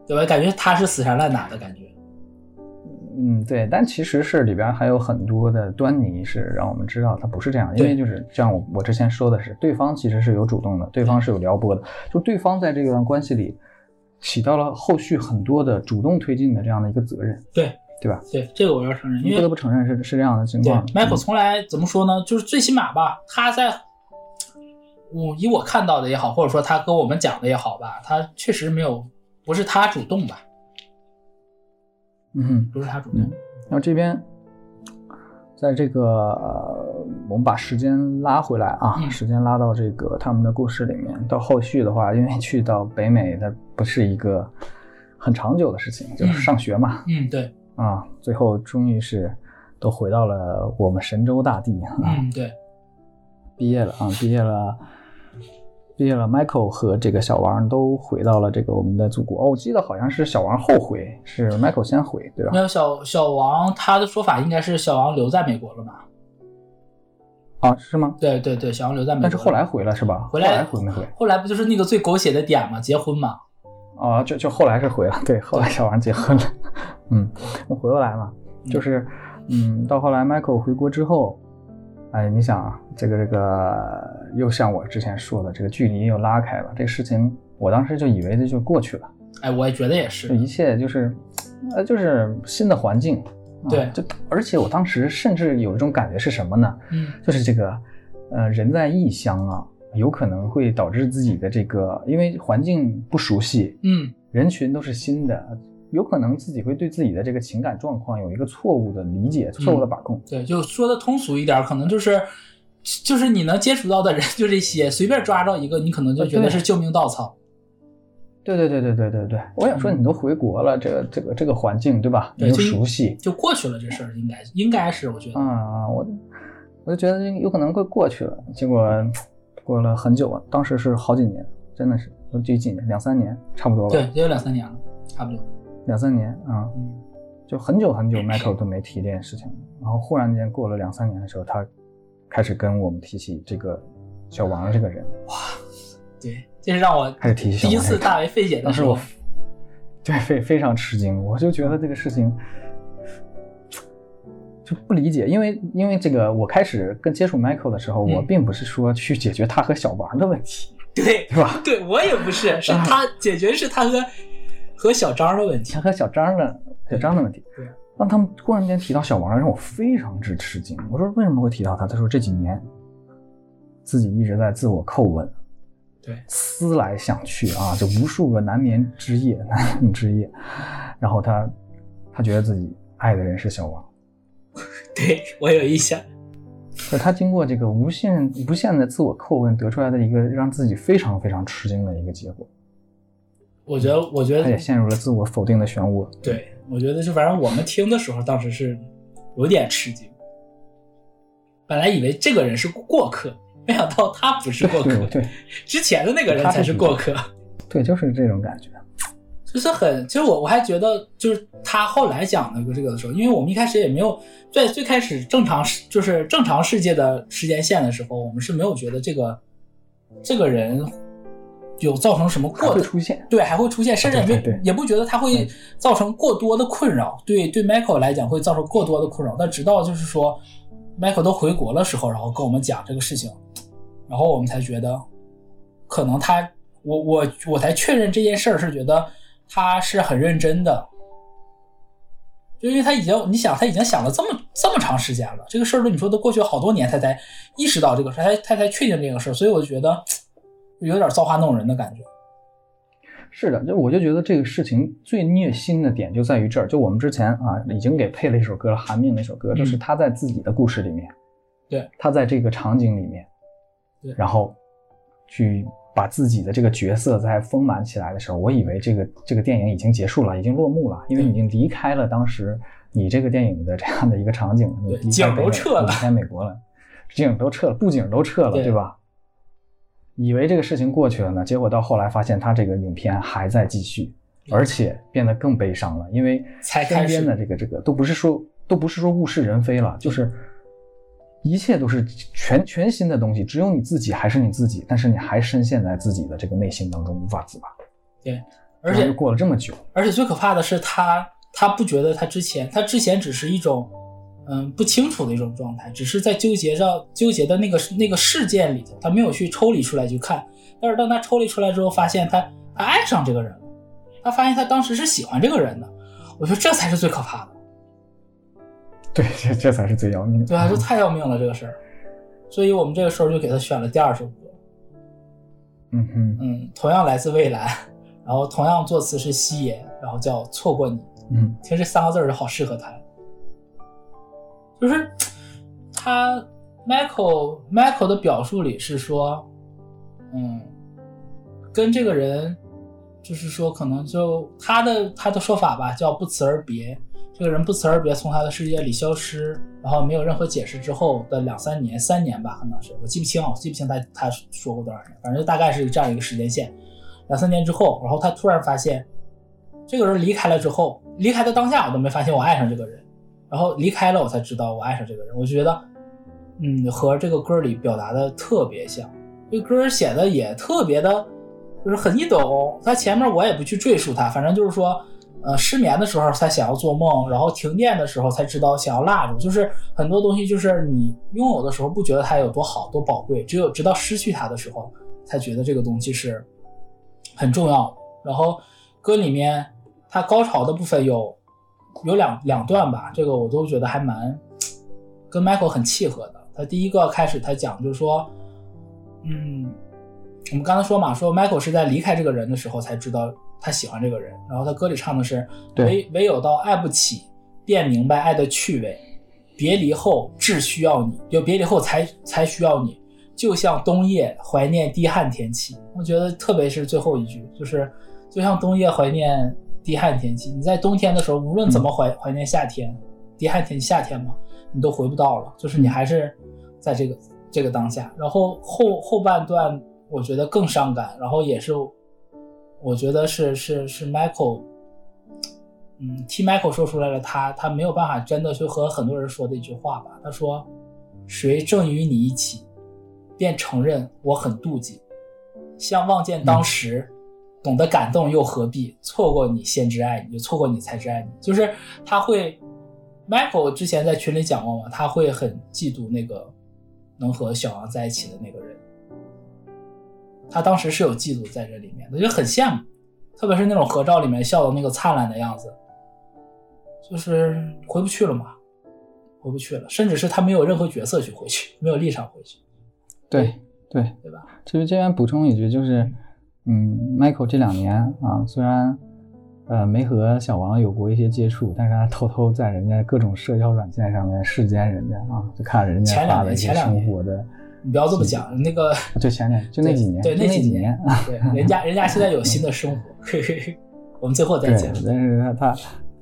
对吧？感觉他是死缠烂打的感觉。嗯，对，但其实是里边还有很多的端倪是让我们知道他不是这样，因为就是像我我之前说的是，对方其实是有主动的，对方是有撩拨的，就对方在这段关系里起到了后续很多的主动推进的这样的一个责任，对对吧？对，这个我要承认，不得不承认是是这样的情况。Michael 从来怎么说呢？就是最起码吧，他在我以我看到的也好，或者说他跟我们讲的也好吧，他确实没有不是他主动吧。嗯，不是他主动。然后这边，在这个呃，我们把时间拉回来啊，时间拉到这个他们的故事里面。到后续的话，因为去到北美，它不是一个很长久的事情，就是上学嘛。嗯，对。啊，最后终于是都回到了我们神州大地。嗯，对。毕业了啊，毕业了。毕业了，Michael 和这个小王都回到了这个我们的祖国。哦，我记得好像是小王后回，是 Michael 先回，对吧？没有小小王，他的说法应该是小王留在美国了吧？啊，是吗？对对对，小王留在美国。但是后来回了是吧？回来回没回？后来不就是那个最狗血的点吗？结婚嘛？啊，就就后来是回了，对，后来小王结婚了。嗯，我回过来嘛，就是嗯，到后来 Michael 回国之后。哎，你想啊，这个这个又像我之前说的，这个距离又拉开了。这个事情，我当时就以为这就过去了。哎，我也觉得也是，一切就是，呃，就是新的环境。对，就而且我当时甚至有一种感觉是什么呢？嗯，就是这个，呃，人在异乡啊，有可能会导致自己的这个，因为环境不熟悉，嗯，人群都是新的。有可能自己会对自己的这个情感状况有一个错误的理解，错误的把控。对，就说的通俗一点，可能就是，就是你能接触到的人 就这些，随便抓着一个，你可能就觉得是救命稻草。对对对对对对对，我想说，你都回国了，这个这个这个环境，对吧？你又熟悉，就过去了。这事儿应该应该是，我觉得。啊啊，我我就觉得有可能会过去了，结果。过了很久了，当时是好几年，真的是都几几年，两三年差不多吧。对，也有两三年了，差不多。两三年啊，嗯，就很久很久，Michael 都没提这件事情，然后忽然间过了两三年的时候，他开始跟我们提起这个小王这个人。哇，对，这是让我开始提起第一次大为费解的时候，对，非非常吃惊，我就觉得这个事情。就不理解，因为因为这个，我开始跟接触 Michael 的时候，我并不是说去解决他和小王的问题，对对吧？对我也不是，是他解决是他和和小张的问题，和小张的小张的问题。对，当他们忽然间提到小王，让我非常之吃惊。我说为什么会提到他？他说这几年自己一直在自我叩问，对，思来想去啊，就无数个难眠之夜，难眠之夜。然后他他觉得自己爱的人是小王。对我有印象，可他经过这个无限无限的自我叩问得出来的一个让自己非常非常吃惊的一个结果。我觉得，我觉得他也陷入了自我否定的漩涡。对，我觉得就反正我们听的时候，当时是有点吃惊。本来以为这个人是过客，没想到他不是过客，对，之前的那个人才是过客。对，就是这种感觉。就是很，其实我我还觉得，就是他后来讲那个这个的时候，因为我们一开始也没有在最开始正常世，就是正常世界的时间线的时候，我们是没有觉得这个这个人有造成什么过的出现，对，还会出现，甚至也没也不觉得他会造成过多的困扰，对对，Michael 来讲会造成过多的困扰。但直到就是说 Michael 都回国了时候，然后跟我们讲这个事情，然后我们才觉得，可能他，我我我才确认这件事儿是觉得。他是很认真的，就因为他已经，你想他已经想了这么这么长时间了，这个事儿都你说都过去好多年，他才意识到这个事儿，他他才确定这个事儿，所以我就觉得有点造化弄人的感觉。是的，就我就觉得这个事情最虐心的点就在于这儿，就我们之前啊已经给配了一首歌了，《寒命》那首歌，就是他在自己的故事里面，对，他在这个场景里面，对，然后去。把自己的这个角色在丰满起来的时候，我以为这个这个电影已经结束了，已经落幕了，因为已经离开了当时你这个电影的这样的一个场景，景都撤了，离开美国了，景都撤了，布景都撤了，对吧？以为这个事情过去了呢，结果到后来发现他这个影片还在继续，而且变得更悲伤了，因为身边的这个这个都不是说都不是说物是人非了，就是。一切都是全全新的东西，只有你自己还是你自己，但是你还深陷在自己的这个内心当中无法自拔。对，而且过了这么久，而且最可怕的是他，他不觉得他之前，他之前只是一种，嗯，不清楚的一种状态，只是在纠结上纠结的那个那个事件里头，他没有去抽离出来去看。但是当他抽离出来之后，发现他他爱上这个人了，他发现他当时是喜欢这个人的。我觉得这才是最可怕的。对，这这才是最要命的。对啊，这 太要命了这个事儿，所以我们这个时候就给他选了第二首歌。嗯哼，嗯，同样来自未来，然后同样作词是西野，然后叫错过你。嗯，其实这三个字儿就好适合他，就是他 Michael Michael 的表述里是说，嗯，跟这个人，就是说可能就他的他的说法吧，叫不辞而别。这个人不辞而别，从他的世界里消失，然后没有任何解释之后的两三年、三年吧，可能是我记不清，我记不清他他说过多少年，反正大概是这样一个时间线。两三年之后，然后他突然发现，这个人离开了之后，离开的当下我都没发现我爱上这个人，然后离开了我才知道我爱上这个人。我就觉得，嗯，和这个歌里表达的特别像，这歌写的也特别的，就是很易懂。他前面我也不去赘述他，反正就是说。呃，失眠的时候才想要做梦，然后停电的时候才知道想要蜡烛，就是很多东西，就是你拥有的时候不觉得它有多好多宝贵，只有直到失去它的时候，才觉得这个东西是很重要。然后歌里面它高潮的部分有有两两段吧，这个我都觉得还蛮跟 Michael 很契合的。他第一个开始他讲就是说，嗯，我们刚才说嘛，说 Michael 是在离开这个人的时候才知道。他喜欢这个人，然后他歌里唱的是唯唯有到爱不起，便明白爱的趣味。别离后只需要你，就别离后才才需要你。就像冬夜怀念低旱天气，我觉得特别是最后一句，就是就像冬夜怀念低旱天气。你在冬天的时候，无论怎么怀怀念夏天，低旱天气夏天嘛，你都回不到了，就是你还是在这个这个当下，然后后后半段我觉得更伤感，然后也是我觉得是是是 Michael，嗯，替 Michael 说出来了，他他没有办法真的去和很多人说的一句话吧，他说：“谁正与你一起，便承认我很妒忌，像望见当时。”懂得感动又何必错过你先知爱你，就错过你才知爱你。就是他会，Michael 之前在群里讲过嘛，他会很嫉妒那个能和小王在一起的那个人。他当时是有嫉妒在这里面的，就很羡慕，特别是那种合照里面笑的那个灿烂的样子，就是回不去了嘛，回不去了，甚至是他没有任何角色去回去，没有立场回去。对对对吧？其实这边补充一句就是。嗯，Michael 这两年啊，虽然呃没和小王有过一些接触，但是他偷偷在人家各种社交软件上面视奸人家啊，就看人家发的一些生活的。你不要这么讲，那个就前年就那几年，对那几年，对人家人家现在有新的生活，我们最后再讲。但是他他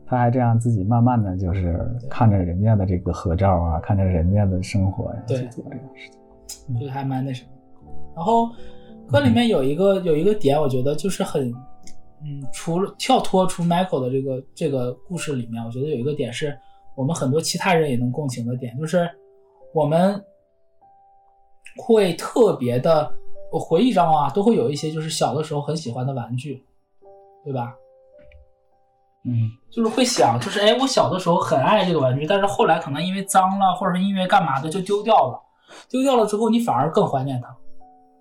他还这样自己慢慢的就是看着人家的这个合照啊，看着人家的生活呀，去做这个事情，就还蛮那什么。然后。歌里面有一个有一个点，我觉得就是很，嗯，除了跳脱出 Michael 的这个这个故事里面，我觉得有一个点是我们很多其他人也能共情的点，就是我们会特别的回忆中啊，都会有一些就是小的时候很喜欢的玩具，对吧？嗯，就是会想，就是哎，我小的时候很爱这个玩具，但是后来可能因为脏了，或者是因为干嘛的就丢掉了，丢掉了之后，你反而更怀念它。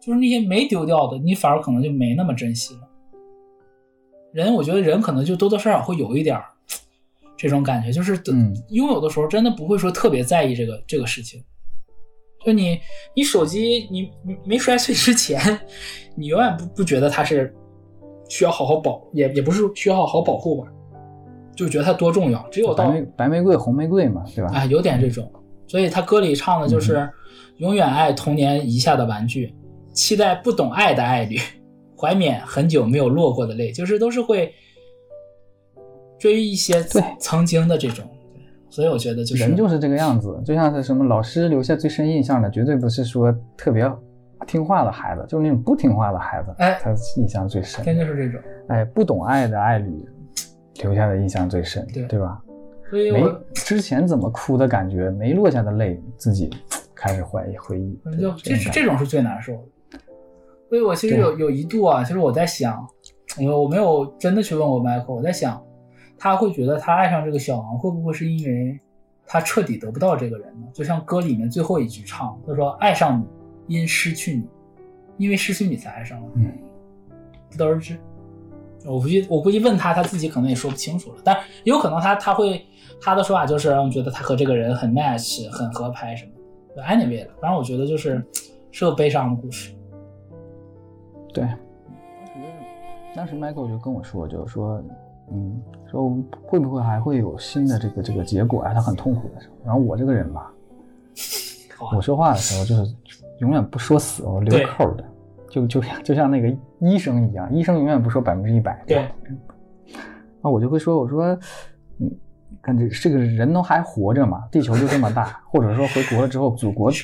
就是那些没丢掉的，你反而可能就没那么珍惜了。人，我觉得人可能就多多少少会有一点这种感觉，就是拥有的时候真的不会说特别在意这个这个事情。就你，你手机你没摔碎之前，你永远不不觉得它是需要好好保，也也不是需要好好保护吧，就觉得它多重要。只有到白玫瑰、红玫瑰嘛，对吧？啊，有点这种。所以他歌里唱的就是永远爱童年遗下的玩具。期待不懂爱的爱侣，怀缅很久没有落过的泪，就是都是会追一些曾经的这种，所以我觉得就是人就是这个样子，就像是什么老师留下最深印象的，绝对不是说特别听话的孩子，就是那种不听话的孩子，哎，他印象最深，真的是这种，哎，不懂爱的爱侣留下的印象最深，对对吧？所以没之前怎么哭的感觉，没落下的泪，自己开始怀疑回忆，就这这种是最难受的。所以我其实有有一度啊，其实我在想，我我没有真的去问过 Michael，我在想，他会觉得他爱上这个小王，会不会是因为他彻底得不到这个人呢？就像歌里面最后一句唱，他说：“爱上你，因失去你，因为失去你才爱上了。”嗯，不得而知。我估计我估计问他，他自己可能也说不清楚了。但也有可能他他会他的说法就是让觉得他和这个人很 match，很合拍什么的。Anyway 了，反正我觉得就是是个悲伤的故事。对，当时 Michael 就跟我说，就是说，嗯，说会不会还会有新的这个这个结果啊？他很痛苦的时候。然后我这个人吧，我说话的时候就是永远不说死，我留扣的，就就像就像那个医生一样，医生永远不说百分之一百。对，那我就会说，我说，嗯。看这这个人都还活着嘛？地球就这么大，或者说回国了之后，祖国 九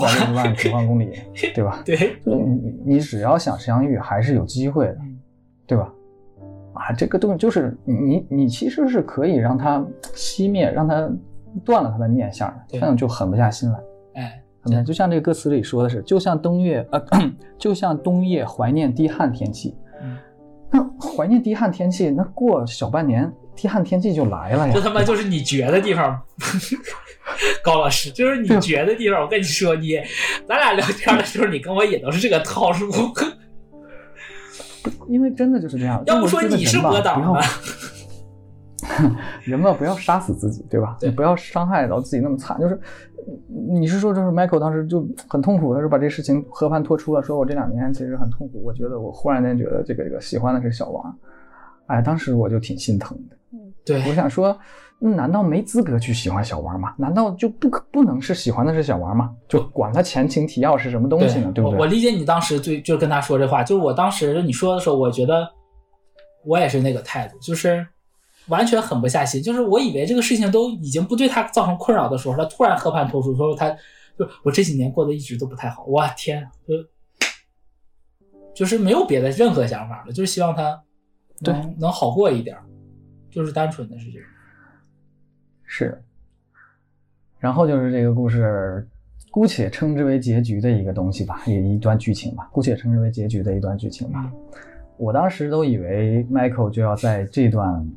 百六十万平方公里，对吧？对，你你只要想相遇，还是有机会的，对吧？啊，这个东西就是你你其实是可以让它熄灭，让它断了它的念想的，这样就狠不下心来。哎，就像这个歌词里说的是，就像冬月呃，就像冬夜怀念低旱天气。那怀念低旱天气，那过小半年。低旱天气就来了呀！这他妈就是你绝的地方，高老师，就是你绝的地方。我跟你说，你咱俩聊天的时候，你跟我也都是这个套路。因为真的就是这样。要不说你是博导吗？人嘛，不要杀死自己，对吧？你不要伤害到自己那么惨。就是你是说，就是 Michael 当时就很痛苦，他说把这事情和盘托出了，说我这两年其实很痛苦。我觉得我忽然间觉得这个这个喜欢的是小王，哎，当时我就挺心疼的。对，我想说，难道没资格去喜欢小王吗？难道就不可不能是喜欢的是小王吗？就管他前情提要是什么东西呢？对不对？我理解你当时最就跟他说这话，就是我当时你说的时候，我觉得我也是那个态度，就是完全狠不下心。就是我以为这个事情都已经不对他造成困扰的时候，他突然和盘托出说他就我这几年过得一直都不太好，我天，就就是没有别的任何想法了，就是希望他能能好过一点，就是单纯的是这个。是。然后就是这个故事，姑且称之为结局的一个东西吧，也一段剧情吧，姑且称之为结局的一段剧情吧。我当时都以为 Michael 就要在这段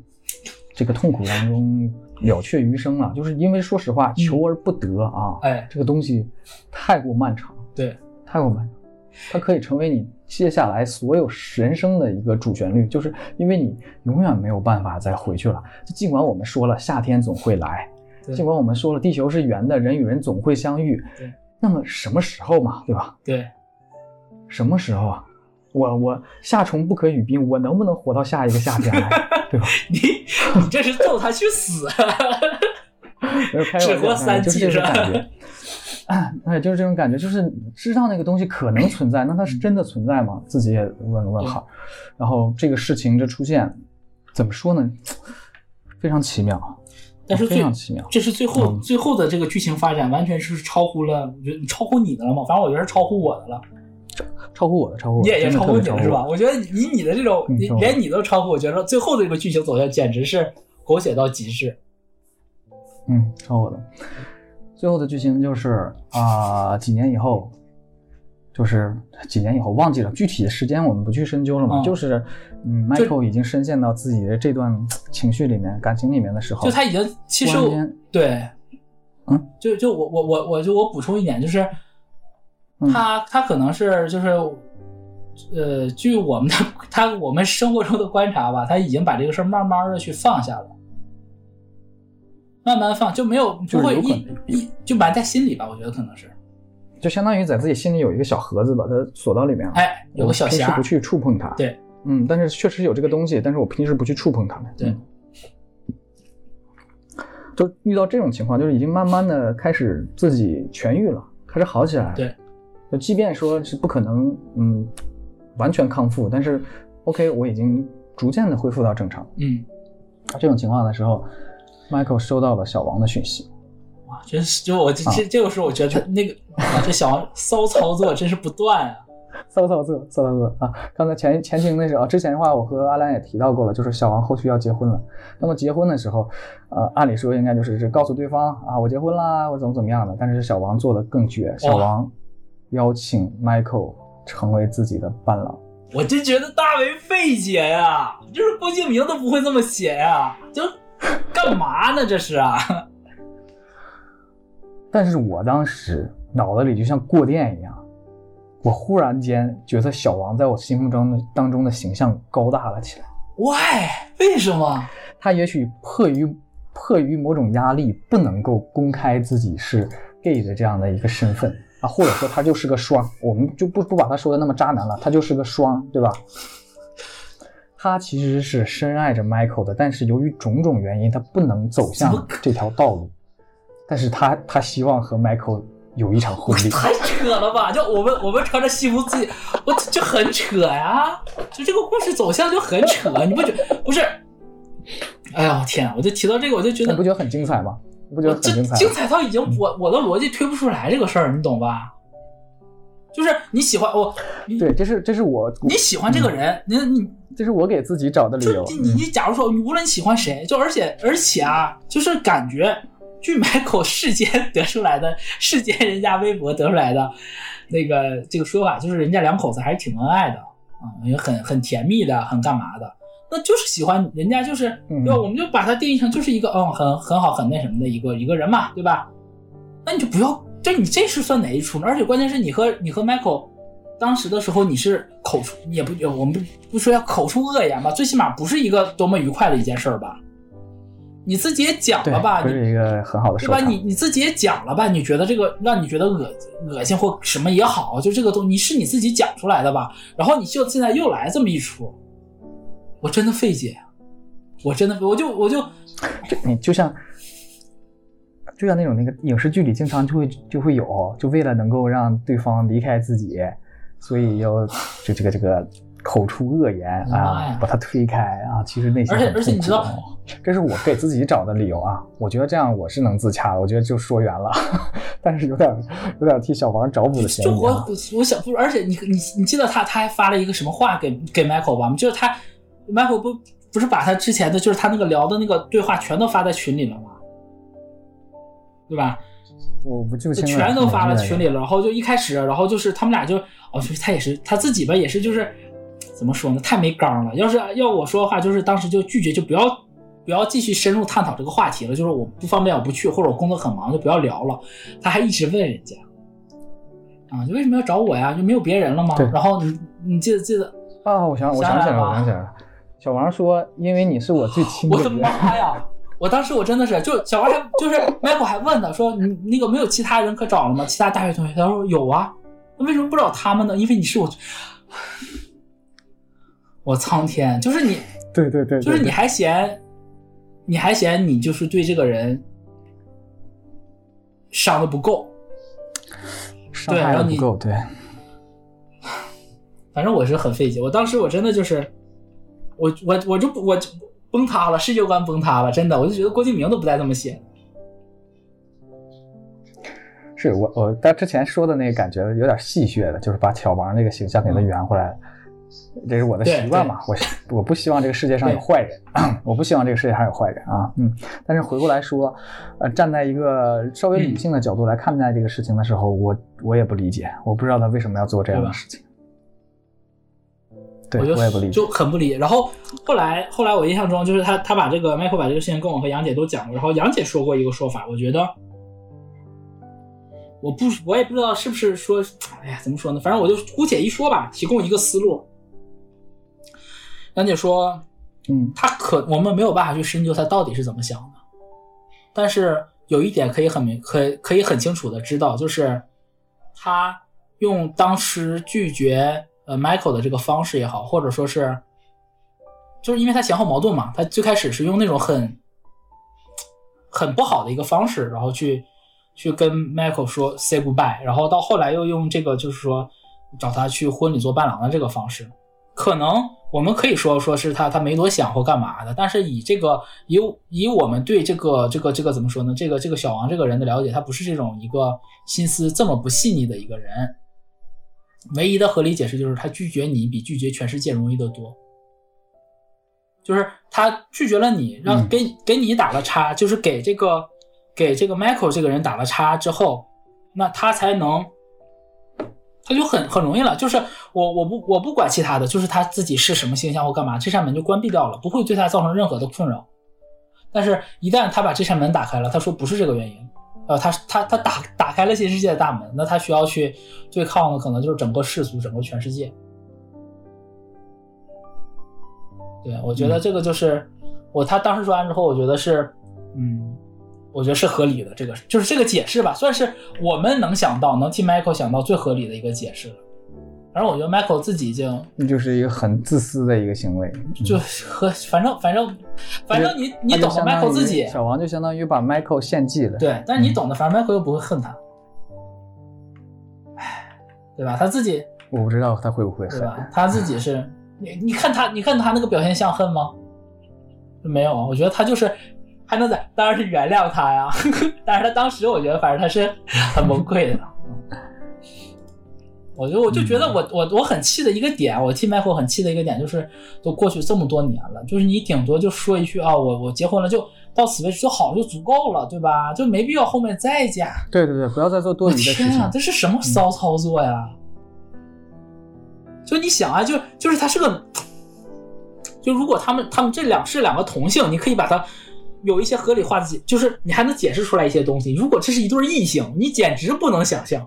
这个痛苦当中了却余生了，就是因为说实话，求而不得啊，哎，这个东西太过漫长，对，太过漫长，它可以成为你接下来所有人生的一个主旋律，就是因为你永远没有办法再回去了。尽管我们说了夏天总会来。尽管我们说了地球是圆的，人与人总会相遇，对，那么什么时候嘛，对吧？对，什么时候啊？我我夏虫不可语冰，我能不能活到下一个夏天来，对吧？你你这是逗他去死，只活三季是感觉，哎，就是这种感觉，就是知道那个东西可能存在，那它是真的存在吗？自己也问问号。然后这个事情这出现，怎么说呢？非常奇妙。但是最奇妙，这是最后最后的这个剧情发展，完全是超乎了，我觉得超乎你的了嘛？反正我觉得是超乎我的了，超超乎我的，超乎你也也超乎你了是吧？我觉得以你的这种，连你都超乎，我觉得最后的这个剧情走向简直是狗血到极致。嗯，超我的。最后的剧情就是啊，几年以后。就是几年以后忘记了具体的时间，我们不去深究了嘛。就是，嗯，Michael 已经深陷到自己的这段情绪里面、感情里面的时候，就他已经其实对，嗯，就就我我我我就我补充一点，就是他他可能是就是，呃，据我们的 他我们生活中的观察吧，他已经把这个事儿慢慢的去放下了，慢慢放就没有就会一一就埋在心里吧，我觉得可能是。就相当于在自己心里有一个小盒子，把它锁到里面了。哎，有个小匣。平时不去触碰它。对，嗯，但是确实有这个东西，但是我平时不去触碰它。对。就遇到这种情况，就是已经慢慢的开始自己痊愈了，开始好起来了。对。就即便说是不可能，嗯，完全康复，但是 OK，我已经逐渐的恢复到正常。嗯。这种情况的时候，Michael 收到了小王的讯息。哇真是，就我这这这个时候，我觉得那个这小王骚操作真是不断啊，骚操作，骚操作啊！刚才前前情那时候，之前的话，我和阿兰也提到过了，就是小王后续要结婚了。那么结婚的时候，呃，按理说应该就是是告诉对方啊，我结婚啦，或怎么怎么样的。但是小王做的更绝，小王邀请 Michael 成为自己的伴郎。我真觉得大为费解呀，就是郭敬明都不会这么写呀，就干嘛呢？这是啊。但是我当时脑子里就像过电一样，我忽然间觉得小王在我心目中当中的形象高大了起来。Why？为什么？他也许迫于迫于某种压力，不能够公开自己是 gay 的这样的一个身份啊，或者说他就是个双，我们就不不把他说的那么渣男了，他就是个双，对吧？他其实是深爱着 Michael 的，但是由于种种原因，他不能走向这条道路。但是他他希望和 Michael 有一场婚礼，太扯了吧！就我们我们穿着西服自己，我就很扯呀！就这个故事走向就很扯，你不觉不是？哎呀天啊！我就提到这个，我就觉得你不觉得很精彩吗？你不觉得很精彩？精彩到已经我我的逻辑推不出来这个事儿，你懂吧？就是你喜欢我，对，这是这是我你喜欢这个人，你你这是我给自己找的理由。你你假如说，无论你喜欢谁，就而且而且啊，就是感觉。据 买口世间 得出来的，世间人家微博得出来的那个这个说法，就是人家两口子还是挺恩爱的啊，也很很甜蜜的，很干嘛的，那就是喜欢人家，就是对吧？我们就把它定义成就是一个嗯，很很好，很那什么的一个一个人嘛，对吧？那你就不要，这你这是算哪一出呢？而且关键是你和你和 Michael 当时的时候，你是口出也不我们不不说要口出恶言吧，最起码不是一个多么愉快的一件事儿吧。你自己也讲了吧，不是一个很好的，对吧？你你自己也讲了吧？你觉得这个让你觉得恶恶心或什么也好，就这个东，你是你自己讲出来的吧？然后你就现在又来这么一出，我真的费解，我真的我就我就，就你就像就像那种那个影视剧里经常就会就会有，就为了能够让对方离开自己，所以要就这个这个口出恶言啊，把他推开啊，其实内心而且而且你知道，这是我给自己找的理由啊。我觉得这样我是能自洽的，我觉得就说圆了，但是有点有点替小王找补的嫌疑。就我我想不，而且你你你记得他他还发了一个什么话给给 Michael 吧？就是他 Michael 不不是把他之前的就是他那个聊的那个对话全都发在群里了吗？对吧？我不就全都发了群里了，然后就一开始，然后就是他们俩就哦，就是他也是他自己吧，也是就是怎么说呢，太没刚了。要是要我说的话，就是当时就拒绝，就不要不要继续深入探讨这个话题了。就是我不方便，我不去，或者我工作很忙，就不要聊了。他还一直问人家啊，就为什么要找我呀？就没有别人了吗？然后你你记得记得啊？我想我想起来了，我想起来了。小王说，因为你是我最亲的。我的妈呀！我当时我真的是，就小王还就是 Michael 还问他说：“你那个没有其他人可找了吗？其他大学同学？”他说：“有啊。”那为什么不找他们呢？因为你是我，我苍天，就是你，对对对，就是你还嫌，你还嫌你就是对这个人伤的不够，伤害不够，对。反正我是很费解，我当时我真的就是，我我我就我就。崩塌了，世界观崩塌了，真的，我就觉得郭敬明都不带这么写。是我我他之前说的那个感觉有点戏谑的，就是把小王那个形象给他圆回来了，这是我的习惯嘛。我 我不希望这个世界上有坏人，我不希望这个世界上有坏人啊。嗯，但是回过来说，呃，站在一个稍微理性的角度来看待这个事情的时候，我我也不理解，我不知道他为什么要做这样的事情。我就我也不理就很不理。然后后来后来我印象中就是他他把这个 Michael 把这个事情跟我和杨姐都讲过，然后杨姐说过一个说法，我觉得我不我也不知道是不是说，哎呀怎么说呢？反正我就姑且一说吧，提供一个思路。杨姐说，嗯，他可我们没有办法去深究他到底是怎么想的，但是有一点可以很明可可以很清楚的知道，就是他用当时拒绝。呃，Michael 的这个方式也好，或者说是，就是因为他前后矛盾嘛，他最开始是用那种很很不好的一个方式，然后去去跟 Michael 说 say goodbye，然后到后来又用这个就是说找他去婚礼做伴郎的这个方式，可能我们可以说说是他他没多想或干嘛的，但是以这个以以我们对这个这个这个怎么说呢？这个这个小王这个人的了解，他不是这种一个心思这么不细腻的一个人。唯一的合理解释就是他拒绝你比拒绝全世界容易得多，就是他拒绝了你，让给给你打了叉，就是给这个给这个 Michael 这个人打了叉之后，那他才能，他就很很容易了，就是我我不我不管其他的，就是他自己是什么形象或干嘛，这扇门就关闭掉了，不会对他造成任何的困扰。但是，一旦他把这扇门打开了，他说不是这个原因。呃，他他他打打开了新世界的大门，那他需要去对抗的可能就是整个世俗，整个全世界。对，我觉得这个就是我他当时说完之后，我觉得是，嗯，我觉得是合理的，这个就是这个解释吧，算是我们能想到能替 Michael 想到最合理的一个解释了。反正我觉得 Michael 自己已经，那就是一个很自私的一个行为，就和反正反正反正你你懂的，Michael 自己小王就相当于把 Michael 献祭了，对，但是你懂的，反正 Michael 又不会恨他，唉，对吧？他自己我不知道他会不会恨，他自己是 你你看他你看他那个表现像恨吗？没有啊，我觉得他就是还能在，当然是原谅他呀，但是他当时我觉得反正他是很崩溃的。我就我就觉得我我我很气的一个点，我替 Michael 很气的一个点就是，都过去这么多年了，就是你顶多就说一句啊，我我结婚了，就到此为止就好就足够了，对吧？就没必要后面再加。对对对，不要再做多余的事情。天啊，这是什么骚操作呀？就你想啊，就就是他是个，就如果他们他们这两是两个同性，你可以把它有一些合理化的解，就是你还能解释出来一些东西。如果这是一对异性，你简直不能想象。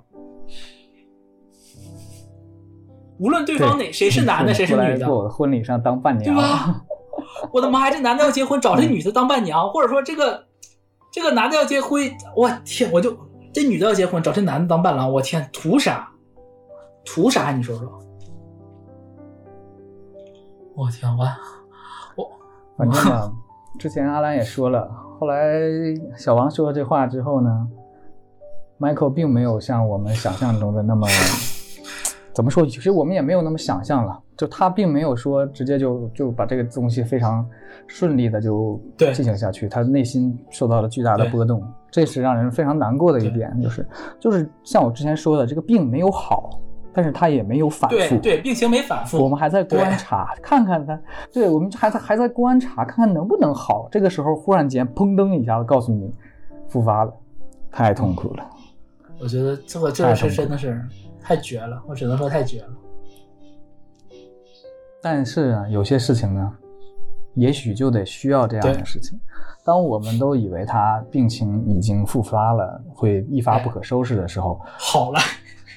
无论对方哪谁是男的谁是女的，我的婚礼上当伴娘，对吧？我的妈呀，这男的要结婚找这女的当伴娘，或者说这个这个男的要结婚，我天，我就这女的要结婚找这男的当伴郎，我天，图啥？图啥？你说说。我天，我我反正呢，之前阿兰也说了，后来小王说了这话之后呢，Michael 并没有像我们想象中的那么。怎么说？其实我们也没有那么想象了，就他并没有说直接就就把这个东西非常顺利的就进行下去，他内心受到了巨大的波动，这是让人非常难过的一点，就是就是像我之前说的，这个病没有好，但是他也没有反复，对，病情没反复，我们还在观察，看看他，对我们还在还在观察，看看能不能好。这个时候忽然间砰噔一下子告诉你复发了，太痛苦了。我觉得这个这个是真的是。太绝了，我只能说太绝了。但是啊，有些事情呢，也许就得需要这样的事情。当我们都以为他病情已经复发了，会一发不可收拾的时候，好了，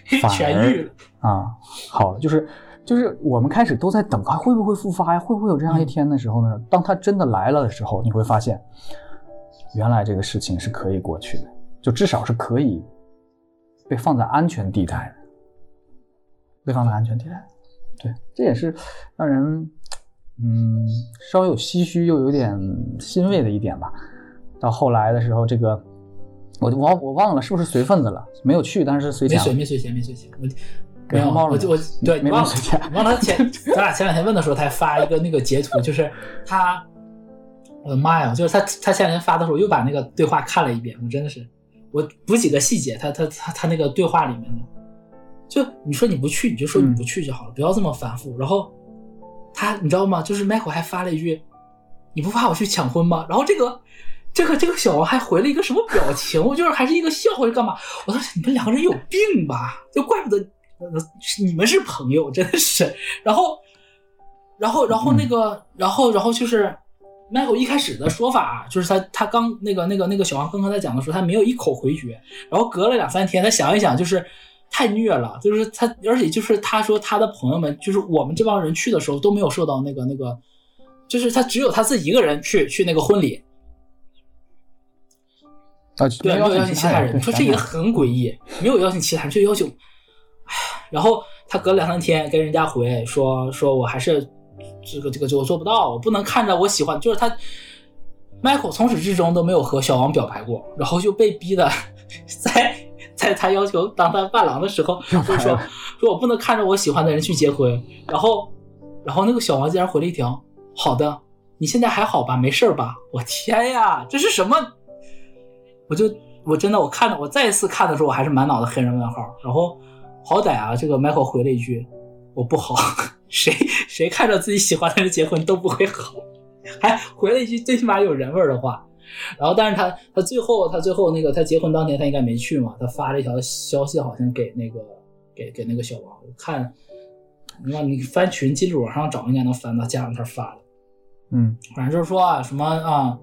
痊愈了啊，好了，就是就是我们开始都在等他会不会复发呀？会不会有这样一天的时候呢？当他真的来了的时候，你会发现，原来这个事情是可以过去的，就至少是可以被放在安全地带的。对方的安全地带，对，这也是让人嗯稍微有唏嘘又有点欣慰的一点吧。到后来的时候，这个我我我忘了是不是随份子了，没有去，但是随钱，没随没随钱没随钱，我没有我就我对没随钱，忘了前咱俩前两天问的时候，他还发一个那个截图，就是他，我的妈呀，就是他他前两天发的时候，又把那个对话看了一遍，我真的是我补几个细节，他他他他那个对话里面的。就你说你不去，你就说你不去就好了，不要这么反复。然后他，你知道吗？就是 Michael 还发了一句：“你不怕我去抢婚吗？”然后这个这个这个小王还回了一个什么表情？我就是还是一个笑话，是干嘛？我当时你们两个人有病吧？就怪不得你们是朋友，真的是。然后然后然后那个然后然后就是 Michael 一开始的说法，就是他他刚那个那个那个小王刚刚在讲的时候，他没有一口回绝。然后隔了两三天，他想一想，就是。太虐了，就是他，而且就是他说他的朋友们，就是我们这帮人去的时候都没有受到那个那个，就是他只有他自己一个人去去那个婚礼，啊，对，没有邀请其他人。你说这也很诡异，没有邀请其他人，就邀请，哎，然后他隔两三天跟人家回说说我还是这个这个就做不到，我不能看着我喜欢，就是他，Michael 从始至终都没有和小王表白过，然后就被逼的 在。在他要求当他伴郎的时候，就说说我不能看着我喜欢的人去结婚。然后，然后那个小王竟然回了一条：“好的，你现在还好吧？没事吧？”我天呀，这是什么？我就我真的我看到我再一次看的时候，我还是满脑子黑人问号。然后好歹啊，这个 Michael 回了一句：“我不好，谁谁看着自己喜欢的人结婚都不会好。”还回了一句最起码有人味的话。然后，但是他他最后他最后那个他结婚当天他应该没去嘛？他发了一条消息，好像给那个给给那个小王我看，你看你翻群记录往上找，应该能翻到家长他发的。嗯，反正就是说啊，什么啊，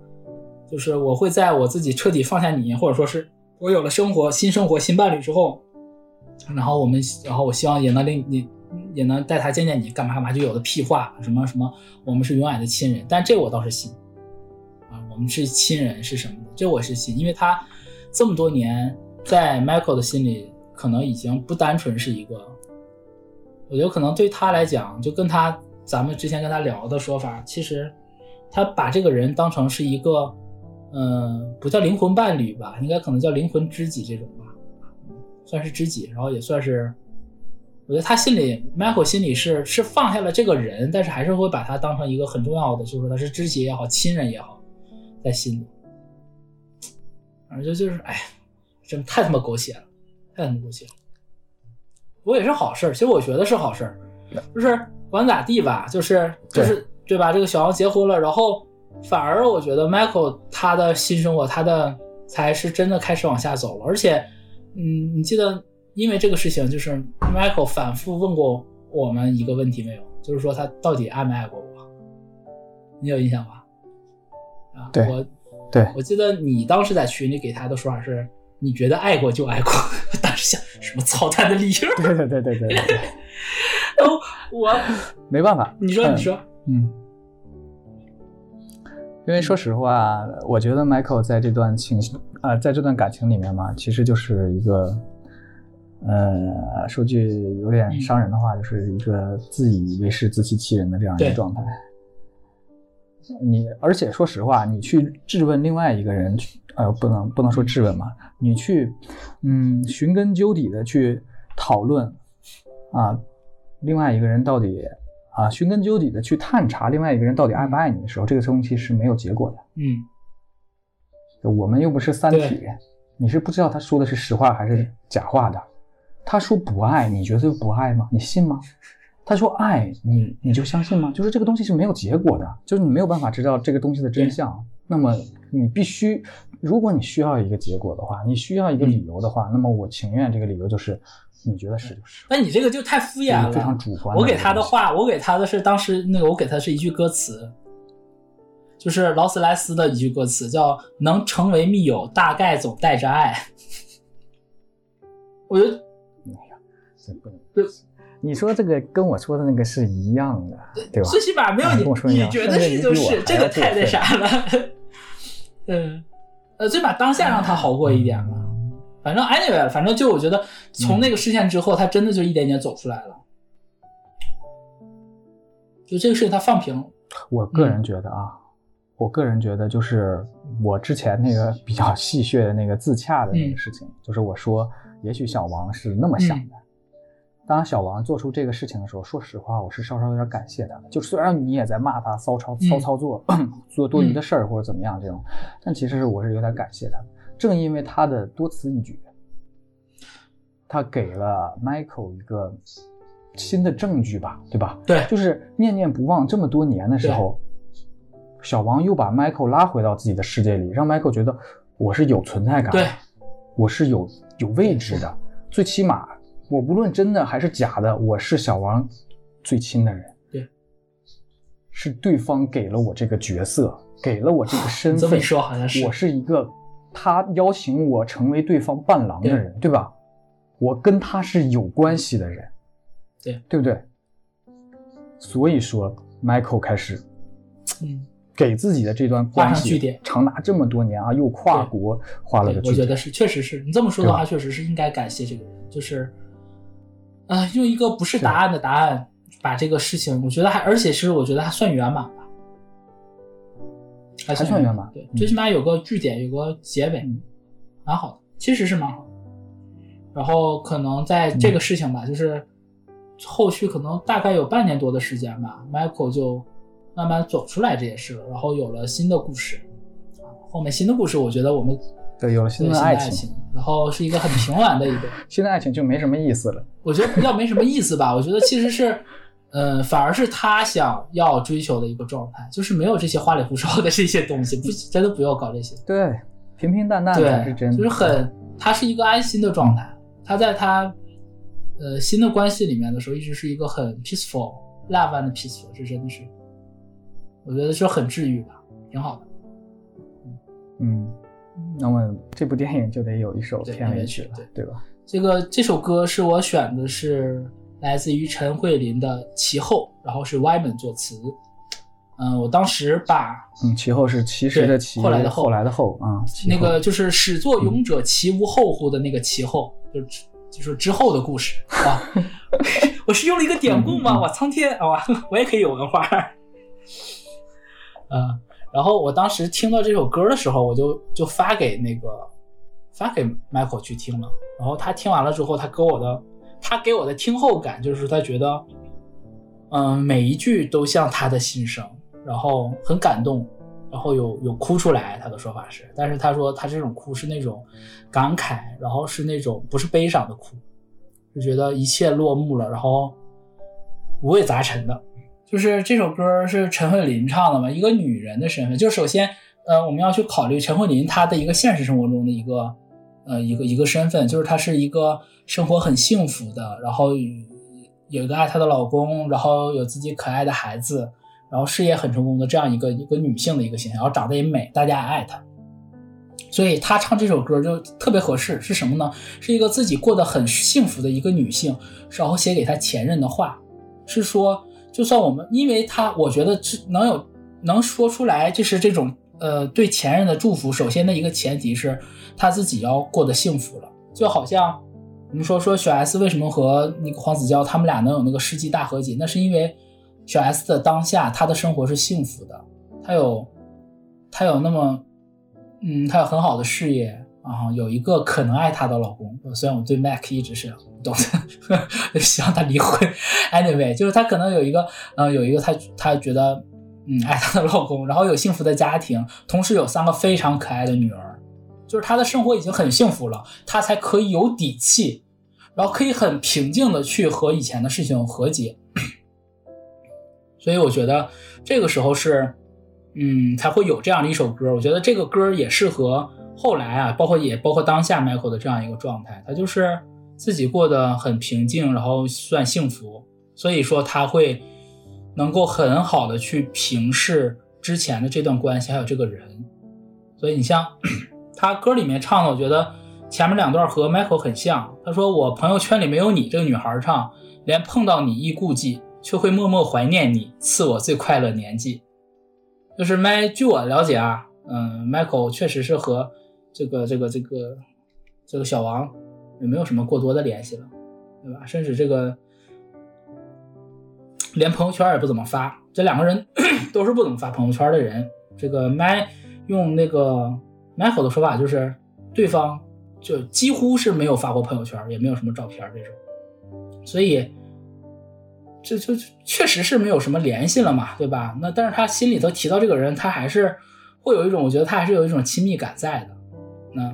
就是我会在我自己彻底放下你，或者说是我有了生活新生活新伴侣之后，然后我们然后我希望也能令你也能带他见见你，干嘛干嘛就有的屁话，什么什么我们是永远的亲人，但这我倒是信。我们是亲人是什么？这我是信，因为他这么多年在 Michael 的心里，可能已经不单纯是一个。我觉得可能对他来讲，就跟他咱们之前跟他聊的说法，其实他把这个人当成是一个，嗯，不叫灵魂伴侣吧，应该可能叫灵魂知己这种吧，算是知己，然后也算是，我觉得他心里 Michael 心里是是放下了这个人，但是还是会把他当成一个很重要的，就是说他是知己也好，亲人也好。在心里，反正就就是，哎，真太他妈狗血了，太他妈狗血了。不过也是好事其实我觉得是好事就是管咋地吧，就是就是对吧？这个小王结婚了，然后反而我觉得 Michael 他的新生活，他的才是真的开始往下走了。而且，嗯，你记得因为这个事情，就是 Michael 反复问过我们一个问题没有？就是说他到底爱没爱过我？你有印象吧？对，我，对我记得你当时在群里给他的说法是，你觉得爱过就爱过。当时想什么操蛋的理由？对对对对对对。然后我 没办法，你说你说，嗯，因为说实话，我觉得 Michael 在这段情啊，在这段感情里面嘛，其实就是一个，呃，说句有点伤人的话，就是一个自以为是、自欺欺人的这样一个状态。你而且说实话，你去质问另外一个人，呃，不能不能说质问嘛，你去，嗯，寻根究底的去讨论啊，另外一个人到底啊，寻根究底的去探查另外一个人到底爱不爱你的时候，这个东西是没有结果的。嗯，我们又不是三体，你是不知道他说的是实话还是假话的。他说不爱你，觉得不爱吗？你信吗？他说爱你，你就相信吗？就是这个东西是没有结果的，就是你没有办法知道这个东西的真相。那么你必须，如果你需要一个结果的话，你需要一个理由的话，那么我情愿这个理由就是你觉得是就是。那你这个就太敷衍了，非常主观。我给他的话，我给他的是当时那个，我给他是一句歌词，就是劳斯莱斯的一句歌词，叫“能成为密友，大概总带着爱”。我觉得。对，你说这个跟我说的那个是一样的，对吧？最起码没有你，你觉得是就是，这个太那啥了。嗯，呃，最起码当下让他好过一点嘛。反正 anyway，反正就我觉得从那个事件之后，他真的就一点点走出来了。就这个事情，他放平。我个人觉得啊，我个人觉得就是我之前那个比较戏谑的那个自洽的那个事情，就是我说，也许小王是那么想的。当小王做出这个事情的时候，说实话，我是稍稍有点感谢他。就虽然你也在骂他骚操骚操作，做多余的事儿或者怎么样这种，但其实是我是有点感谢他。正因为他的多此一举，他给了 Michael 一个新的证据吧，对吧？对，就是念念不忘这么多年的时候，小王又把 Michael 拉回到自己的世界里，让 Michael 觉得我是有存在感，对，我是有有位置的，最起码。我不论真的还是假的，我是小王最亲的人。对，是对方给了我这个角色，给了我这个 身份。这么说好像是我是一个他邀请我成为对方伴郎的人，对吧？我跟他是有关系的人，对对不对？所以说，Michael 开始，嗯，给自己的这段关系长达这么多年啊，又跨国画了个句点。我觉得是，确实是你这么说的话，确实是应该感谢这个人，就是。啊，用一个不是答案的答案把这个事情，我觉得还，而且是我觉得还算圆满吧，还算圆满。对，最起码有个句点，有个结尾，蛮好的，其实是蛮好的。然后可能在这个事情吧，就是后续可能大概有半年多的时间吧，Michael 就慢慢走出来这件事了，然后有了新的故事。后面新的故事，我觉得我们。对，有了新的爱情，然后是一个很平稳的一个 新的爱情就没什么意思了。我觉得要没什么意思吧，我觉得其实是，呃，反而是他想要追求的一个状态，就是没有这些花里胡哨的这些东西，不，真的不要搞这些。对，平平淡淡才是真，就是很，他是一个安心的状态。他在他，呃，新的关系里面的时候，一直是一个很 peaceful、love and peaceful，这真的是，我觉得是很治愈吧，挺好的。嗯。那么这部电影就得有一首片尾曲了，对对吧？这个这首歌是我选的，是来自于陈慧琳的《其后》，然后是 Wyman 作词。嗯，我当时把嗯，其后是其实的其，后来的后来的后啊，那个就是始作俑者其无后乎的那个其后，就就是之后的故事啊。我是用了一个典故吗？我苍天啊，我也可以有文化。嗯。然后我当时听到这首歌的时候，我就就发给那个发给 Michael 去听了。然后他听完了之后，他给我的他给我的听后感就是他觉得，嗯，每一句都像他的心声，然后很感动，然后有有哭出来。他的说法是，但是他说他这种哭是那种感慨，然后是那种不是悲伤的哭，就觉得一切落幕了，然后五味杂陈的。就是这首歌是陈慧琳唱的嘛？一个女人的身份，就首先，呃，我们要去考虑陈慧琳她的一个现实生活中的一个，呃，一个一个身份，就是她是一个生活很幸福的，然后有一个爱她的老公，然后有自己可爱的孩子，然后事业很成功的这样一个一个女性的一个形象，然后长得也美，大家也爱她，所以她唱这首歌就特别合适。是什么呢？是一个自己过得很幸福的一个女性，然后写给她前任的话，是说。就算我们，因为他，我觉得是能有能说出来，就是这种呃对前任的祝福。首先的一个前提是他自己要过得幸福了。就好像我们说说小 S 为什么和那个黄子佼他们俩能有那个世纪大和解，那是因为小 S 的当下他的生活是幸福的，他有他有那么嗯，他有很好的事业，啊，有一个可能爱她的老公。虽然我对 Mac 一直是懂的，希望他离婚。Anyway，就是她可能有一个，呃，有一个她她觉得，嗯，爱她的老公，然后有幸福的家庭，同时有三个非常可爱的女儿，就是她的生活已经很幸福了，她才可以有底气，然后可以很平静的去和以前的事情和解。所以我觉得这个时候是，嗯，才会有这样的一首歌。我觉得这个歌也适合后来啊，包括也包括当下 Michael 的这样一个状态。他就是自己过得很平静，然后算幸福。所以说他会能够很好的去平视之前的这段关系，还有这个人。所以你像 他歌里面唱的，我觉得前面两段和 Michael 很像。他说：“我朋友圈里没有你这个女孩唱，连碰到你亦顾忌。”却会默默怀念你，赐我最快乐年纪。就是麦，据我了解啊，嗯，Michael 确实是和这个这个这个这个小王也没有什么过多的联系了，对吧？甚至这个连朋友圈也不怎么发。这两个人 都是不怎么发朋友圈的人。这个麦用那个 Michael 的说法，就是对方就几乎是没有发过朋友圈，也没有什么照片这种，所以。这就确实是没有什么联系了嘛，对吧？那但是他心里头提到这个人，他还是会有一种，我觉得他还是有一种亲密感在的。那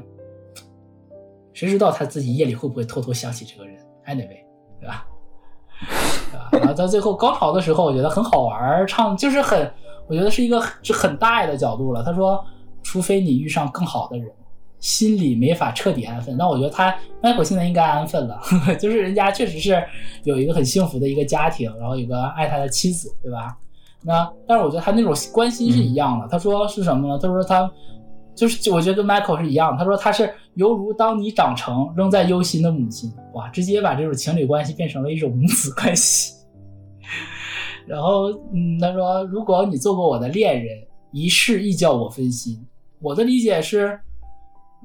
谁知道他自己夜里会不会偷偷想起这个人？Anyway，对吧？对吧？然后到最后高潮的时候，我觉得很好玩，唱就是很，我觉得是一个是很大爱的角度了。他说，除非你遇上更好的人。心里没法彻底安分，那我觉得他迈克现在应该安分了，就是人家确实是有一个很幸福的一个家庭，然后有个爱他的妻子，对吧？那但是我觉得他那种关心是一样的。他说是什么呢？他说他就是我觉得跟 Michael 是一样。他说他是犹如当你长成仍在忧心的母亲，哇，直接把这种情侣关系变成了一种母子关系。然后嗯，他说如果你做过我的恋人，一世亦叫我分心。我的理解是。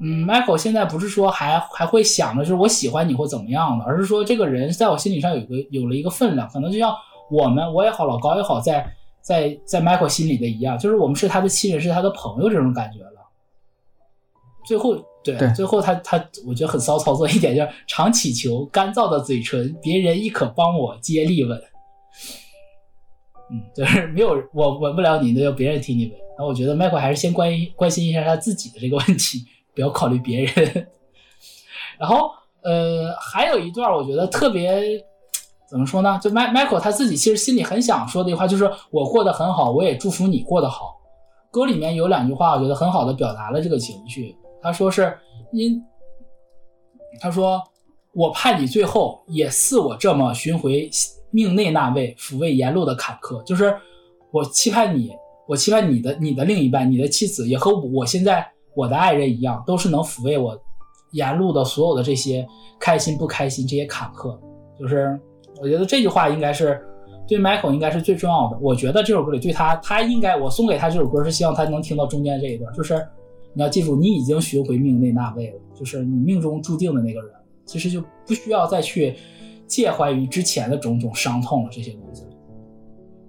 嗯，Michael 现在不是说还还会想着就是我喜欢你或怎么样的，而是说这个人在我心理上有个有了一个分量，可能就像我们我也好，老高也好，在在在 Michael 心里的一样，就是我们是他的亲人，是他的朋友这种感觉了。最后，对，最后他他我觉得很骚操作一点，就是常乞求干燥的嘴唇，别人亦可帮我接力吻。嗯，就是没有我吻不了你，那要别人替你吻。那我觉得 Michael 还是先关关心一下他自己的这个问题。不要考虑别人，然后呃，还有一段我觉得特别怎么说呢？就迈 Michael 他自己其实心里很想说的一句话，就是我过得很好，我也祝福你过得好。歌里面有两句话，我觉得很好的表达了这个情绪。他说是因，他说我盼你最后也似我这么寻回命内那位，抚慰沿路的坎坷。就是我期盼你，我期盼你的你的另一半，你的妻子也和我现在。我的爱人一样，都是能抚慰我沿路的所有的这些开心不开心，这些坎坷。就是我觉得这句话应该是对 Michael 应该是最重要的。我觉得这首歌里对他，他应该我送给他这首歌是希望他能听到中间这一段，就是你要记住，你已经寻回命内那位了，就是你命中注定的那个人，其实就不需要再去介怀于之前的种种伤痛了这些东西。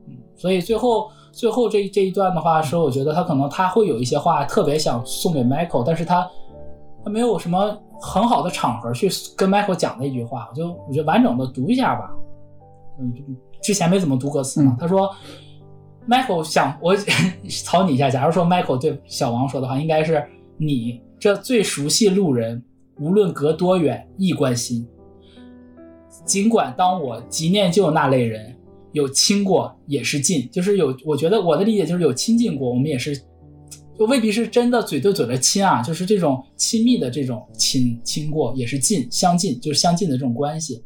嗯，所以最后。最后这这一段的话，说我觉得他可能他会有一些话特别想送给 Michael，但是他他没有什么很好的场合去跟 Michael 讲那句话，我就我觉得完整的读一下吧。嗯，之前没怎么读歌词嘛。他说，Michael 想我 草拟一下，假如说 Michael 对小王说的话，应该是你这最熟悉路人，无论隔多远亦关心。尽管当我极念旧那类人。有亲过也是近，就是有，我觉得我的理解就是有亲近过，我们也是，就未必是真的嘴对嘴的亲啊，就是这种亲密的这种亲亲过也是近，相近就是相近的这种关系，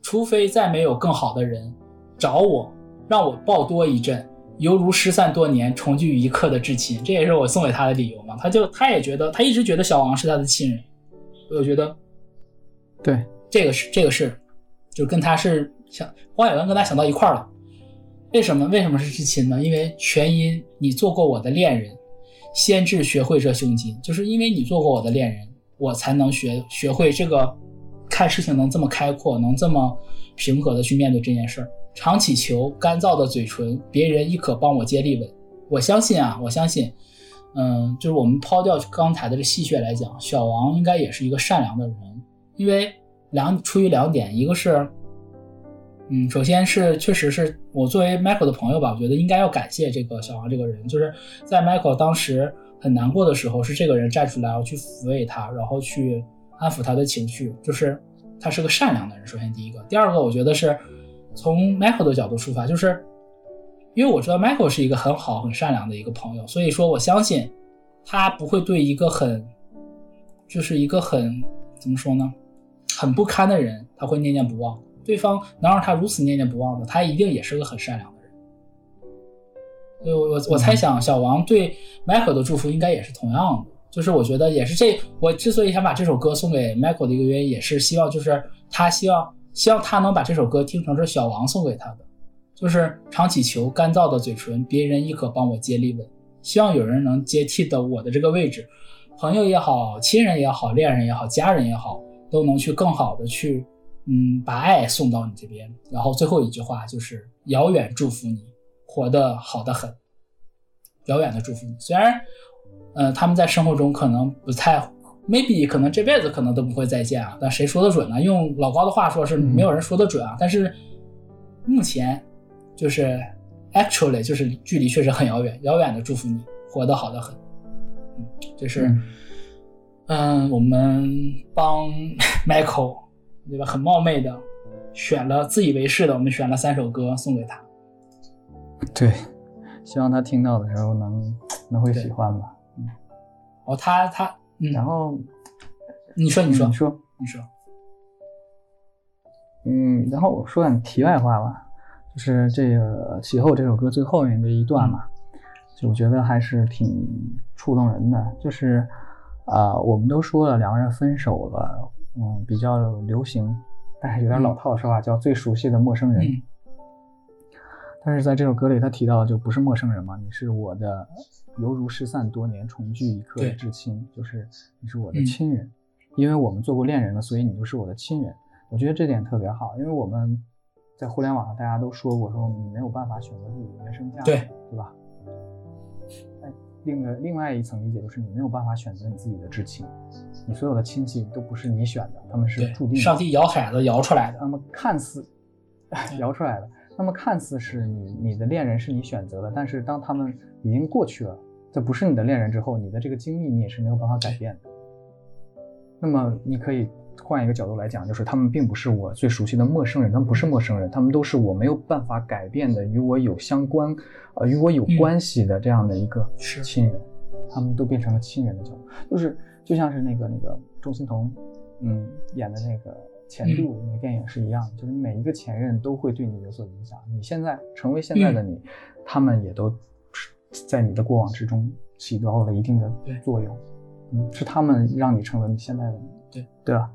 除非再没有更好的人找我，让我抱多一阵，犹如失散多年重聚一刻的至亲，这也是我送给他的理由嘛。他就他也觉得他一直觉得小王是他的亲人，我觉得，对，这个是这个是，就跟他是。想黄海文跟他想到一块儿了，为什么？为什么是至亲呢？因为全因你做过我的恋人，先至学会这胸襟，就是因为你做过我的恋人，我才能学学会这个看事情能这么开阔，能这么平和的去面对这件事儿。常祈求干燥的嘴唇，别人亦可帮我接力吻。我相信啊，我相信，嗯，就是我们抛掉刚才的这戏谑来讲，小王应该也是一个善良的人，因为两出于两点，一个是，嗯，首先是确实是我作为 Michael 的朋友吧，我觉得应该要感谢这个小王这个人，就是在 Michael 当时很难过的时候，是这个人站出来要去抚慰他，然后去安抚他的情绪，就是他是个善良的人。首先第一个，第二个，我觉得是从 Michael 的角度出发，就是。因为我知道 Michael 是一个很好、很善良的一个朋友，所以说我相信他不会对一个很，就是一个很怎么说呢，很不堪的人，他会念念不忘。对方能让他如此念念不忘的，他一定也是个很善良的人。所以我我猜想，小王对 Michael 的祝福应该也是同样的。就是我觉得也是这，我之所以想把这首歌送给 Michael 的一个原因，也是希望就是他希望希望他能把这首歌听成是小王送给他的。就是常祈求干燥的嘴唇，别人亦可帮我接力吻。希望有人能接替的我的这个位置，朋友也好，亲人也好，恋人也好，家人也好，都能去更好的去，嗯，把爱送到你这边。然后最后一句话就是遥远祝福你，活得好的很。遥远的祝福你，虽然，呃，他们在生活中可能不太，maybe 可能这辈子可能都不会再见啊。但谁说的准呢？用老高的话说，是没有人说的准啊。但是目前。就是 actually 就是距离确实很遥远，遥远的祝福你活得好得很。嗯，就是嗯，我们帮 Michael 对吧？很冒昧的选了自以为是的，我们选了三首歌送给他。对，希望他听到的时候能能会喜欢吧。嗯，哦，他他，然后你说你说你说你说，嗯，然后我说点题外话吧。就是这个《其后》这首歌最后面这一段嘛，就我觉得还是挺触动人的。就是啊，我们都说了两个人分手了，嗯，比较流行，但是有点老套的说法叫“最熟悉的陌生人”。但是在这首歌里，他提到就不是陌生人嘛，你是我的，犹如失散多年重聚一刻的至亲，就是你是我的亲人，因为我们做过恋人了，所以你就是我的亲人。我觉得这点特别好，因为我们。在互联网上，大家都说过，说你没有办法选择自己的原生家庭，对对吧？哎，另个另外一层理解就是你没有办法选择你自己的至亲，你所有的亲戚都不是你选的，他们是注定。上帝摇骰子摇出来的。那么看似摇出来的，那么看似是你你的恋人是你选择的，但是当他们已经过去了，这不是你的恋人之后，你的这个经历你也是没有办法改变的。那么你可以。换一个角度来讲，就是他们并不是我最熟悉的陌生人，他们不是陌生人，他们都是我没有办法改变的，与我有相关，呃，与我有关系的这样的一个亲人，他们都变成了亲人的角度，就是就像是那个那个钟欣桐，嗯，演的那个《前度》那个电影是一样，就是每一个前任都会对你有所影响，你现在成为现在的你，他们也都在你的过往之中起到了一定的作用，嗯，是他们让你成为你现在的你，对对吧？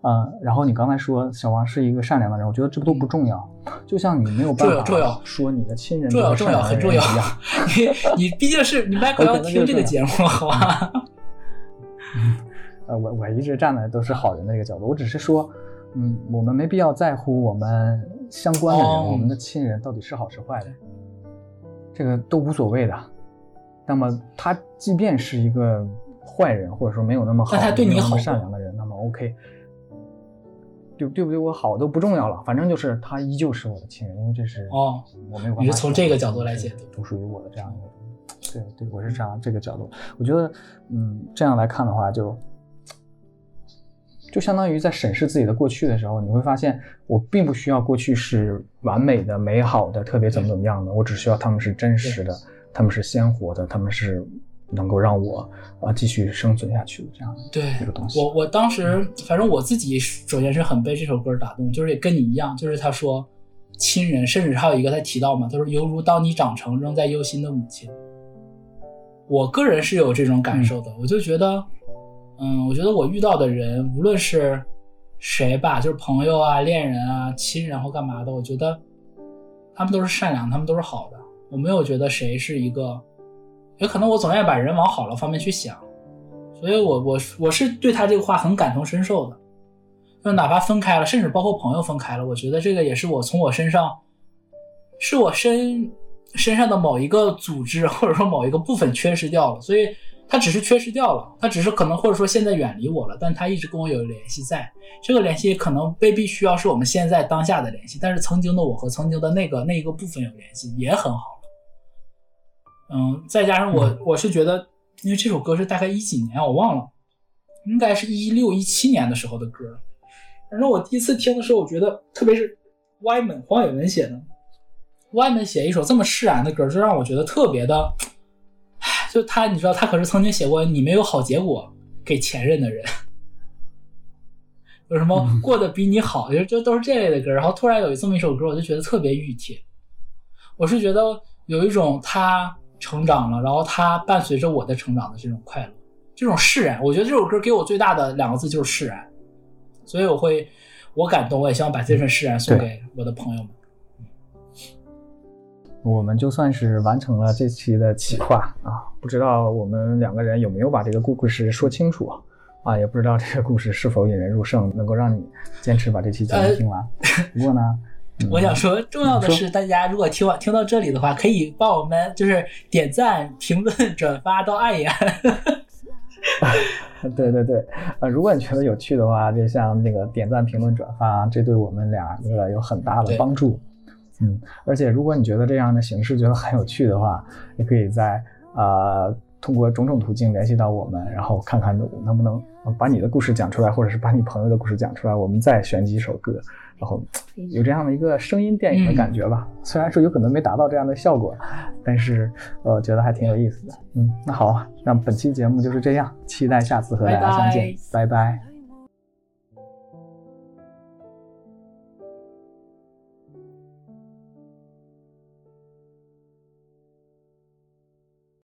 呃，然后你刚才说小王是一个善良的人，我觉得这都不重要。就像你没有办法说你的亲人重要重要很重要一样，你你毕竟是你麦克 要听这个节目，好吧？呃，我我一直站的都是好人的一个角度，我只是说，嗯，我们没必要在乎我们相关的人，我们的亲人到底是好是坏的，这个都无所谓的。那么他即便是一个坏人，或者说没有那么好、对你好、善良的人，那么 OK。对对不对？我好都不重要了，反正就是他依旧是我的亲人，因为这是哦，我没有办法。你是从这个角度来解读，独属于我的这样一个。对对，我是这样这个角度。我觉得，嗯，这样来看的话，就就相当于在审视自己的过去的时候，你会发现，我并不需要过去是完美的、美好的、特别怎么怎么样的，我只需要他们是真实的，他们是鲜活的，他们是。能够让我啊继续生存下去的这样对一个东西。我我当时反正我自己首先是很被这首歌打动，就是也跟你一样，就是他说亲人，甚至还有一个他提到嘛，他说犹如当你长成仍在忧心的母亲。我个人是有这种感受的，我就觉得，嗯，我觉得我遇到的人，无论是谁吧，就是朋友啊、恋人啊、亲人或干嘛的，我觉得他们都是善良，他们都是好的，我没有觉得谁是一个。有可能我总愿意把人往好了方面去想，所以我我我是对他这个话很感同身受的，就哪怕分开了，甚至包括朋友分开了，我觉得这个也是我从我身上，是我身身上的某一个组织或者说某一个部分缺失掉了，所以他只是缺失掉了，他只是可能或者说现在远离我了，但他一直跟我有联系，在这个联系可能未必需要是我们现在当下的联系，但是曾经的我和曾经的那个那一个部分有联系也很好了。嗯，再加上我我是觉得，因为这首歌是大概一几年我忘了，应该是一六一七年的时候的歌，反正我第一次听的时候，我觉得特别是歪门黄伟文写的。外门写一首这么释然的歌，就让我觉得特别的，就他，你知道，他可是曾经写过“你没有好结果”给前任的人，有什么过得比你好，就就都是这类的歌。然后突然有这么一首歌，我就觉得特别熨帖。我是觉得有一种他成长了，然后他伴随着我的成长的这种快乐，这种释然。我觉得这首歌给我最大的两个字就是释然，所以我会我感动，我也希望把这份释然送给我的朋友们。我们就算是完成了这期的企划啊，不知道我们两个人有没有把这个故事说清楚啊？也不知道这个故事是否引人入胜，能够让你坚持把这期节目听完。不过呢，我想说，重要的是大家如果听完听到这里的话，可以帮我们就是点赞、评论、转发都按一按。对对对，呃，如果你觉得有趣的话，就像那个点赞、评论、转发，这对我们俩个有很大的帮助。嗯，而且如果你觉得这样的形式觉得很有趣的话，也可以在啊通过种种途径联系到我们，然后看看能不能把你的故事讲出来，或者是把你朋友的故事讲出来，我们再选几首歌，然后有这样的一个声音电影的感觉吧。虽然说有可能没达到这样的效果，但是呃觉得还挺有意思的。嗯，那好，那本期节目就是这样，期待下次和大家相见，拜拜。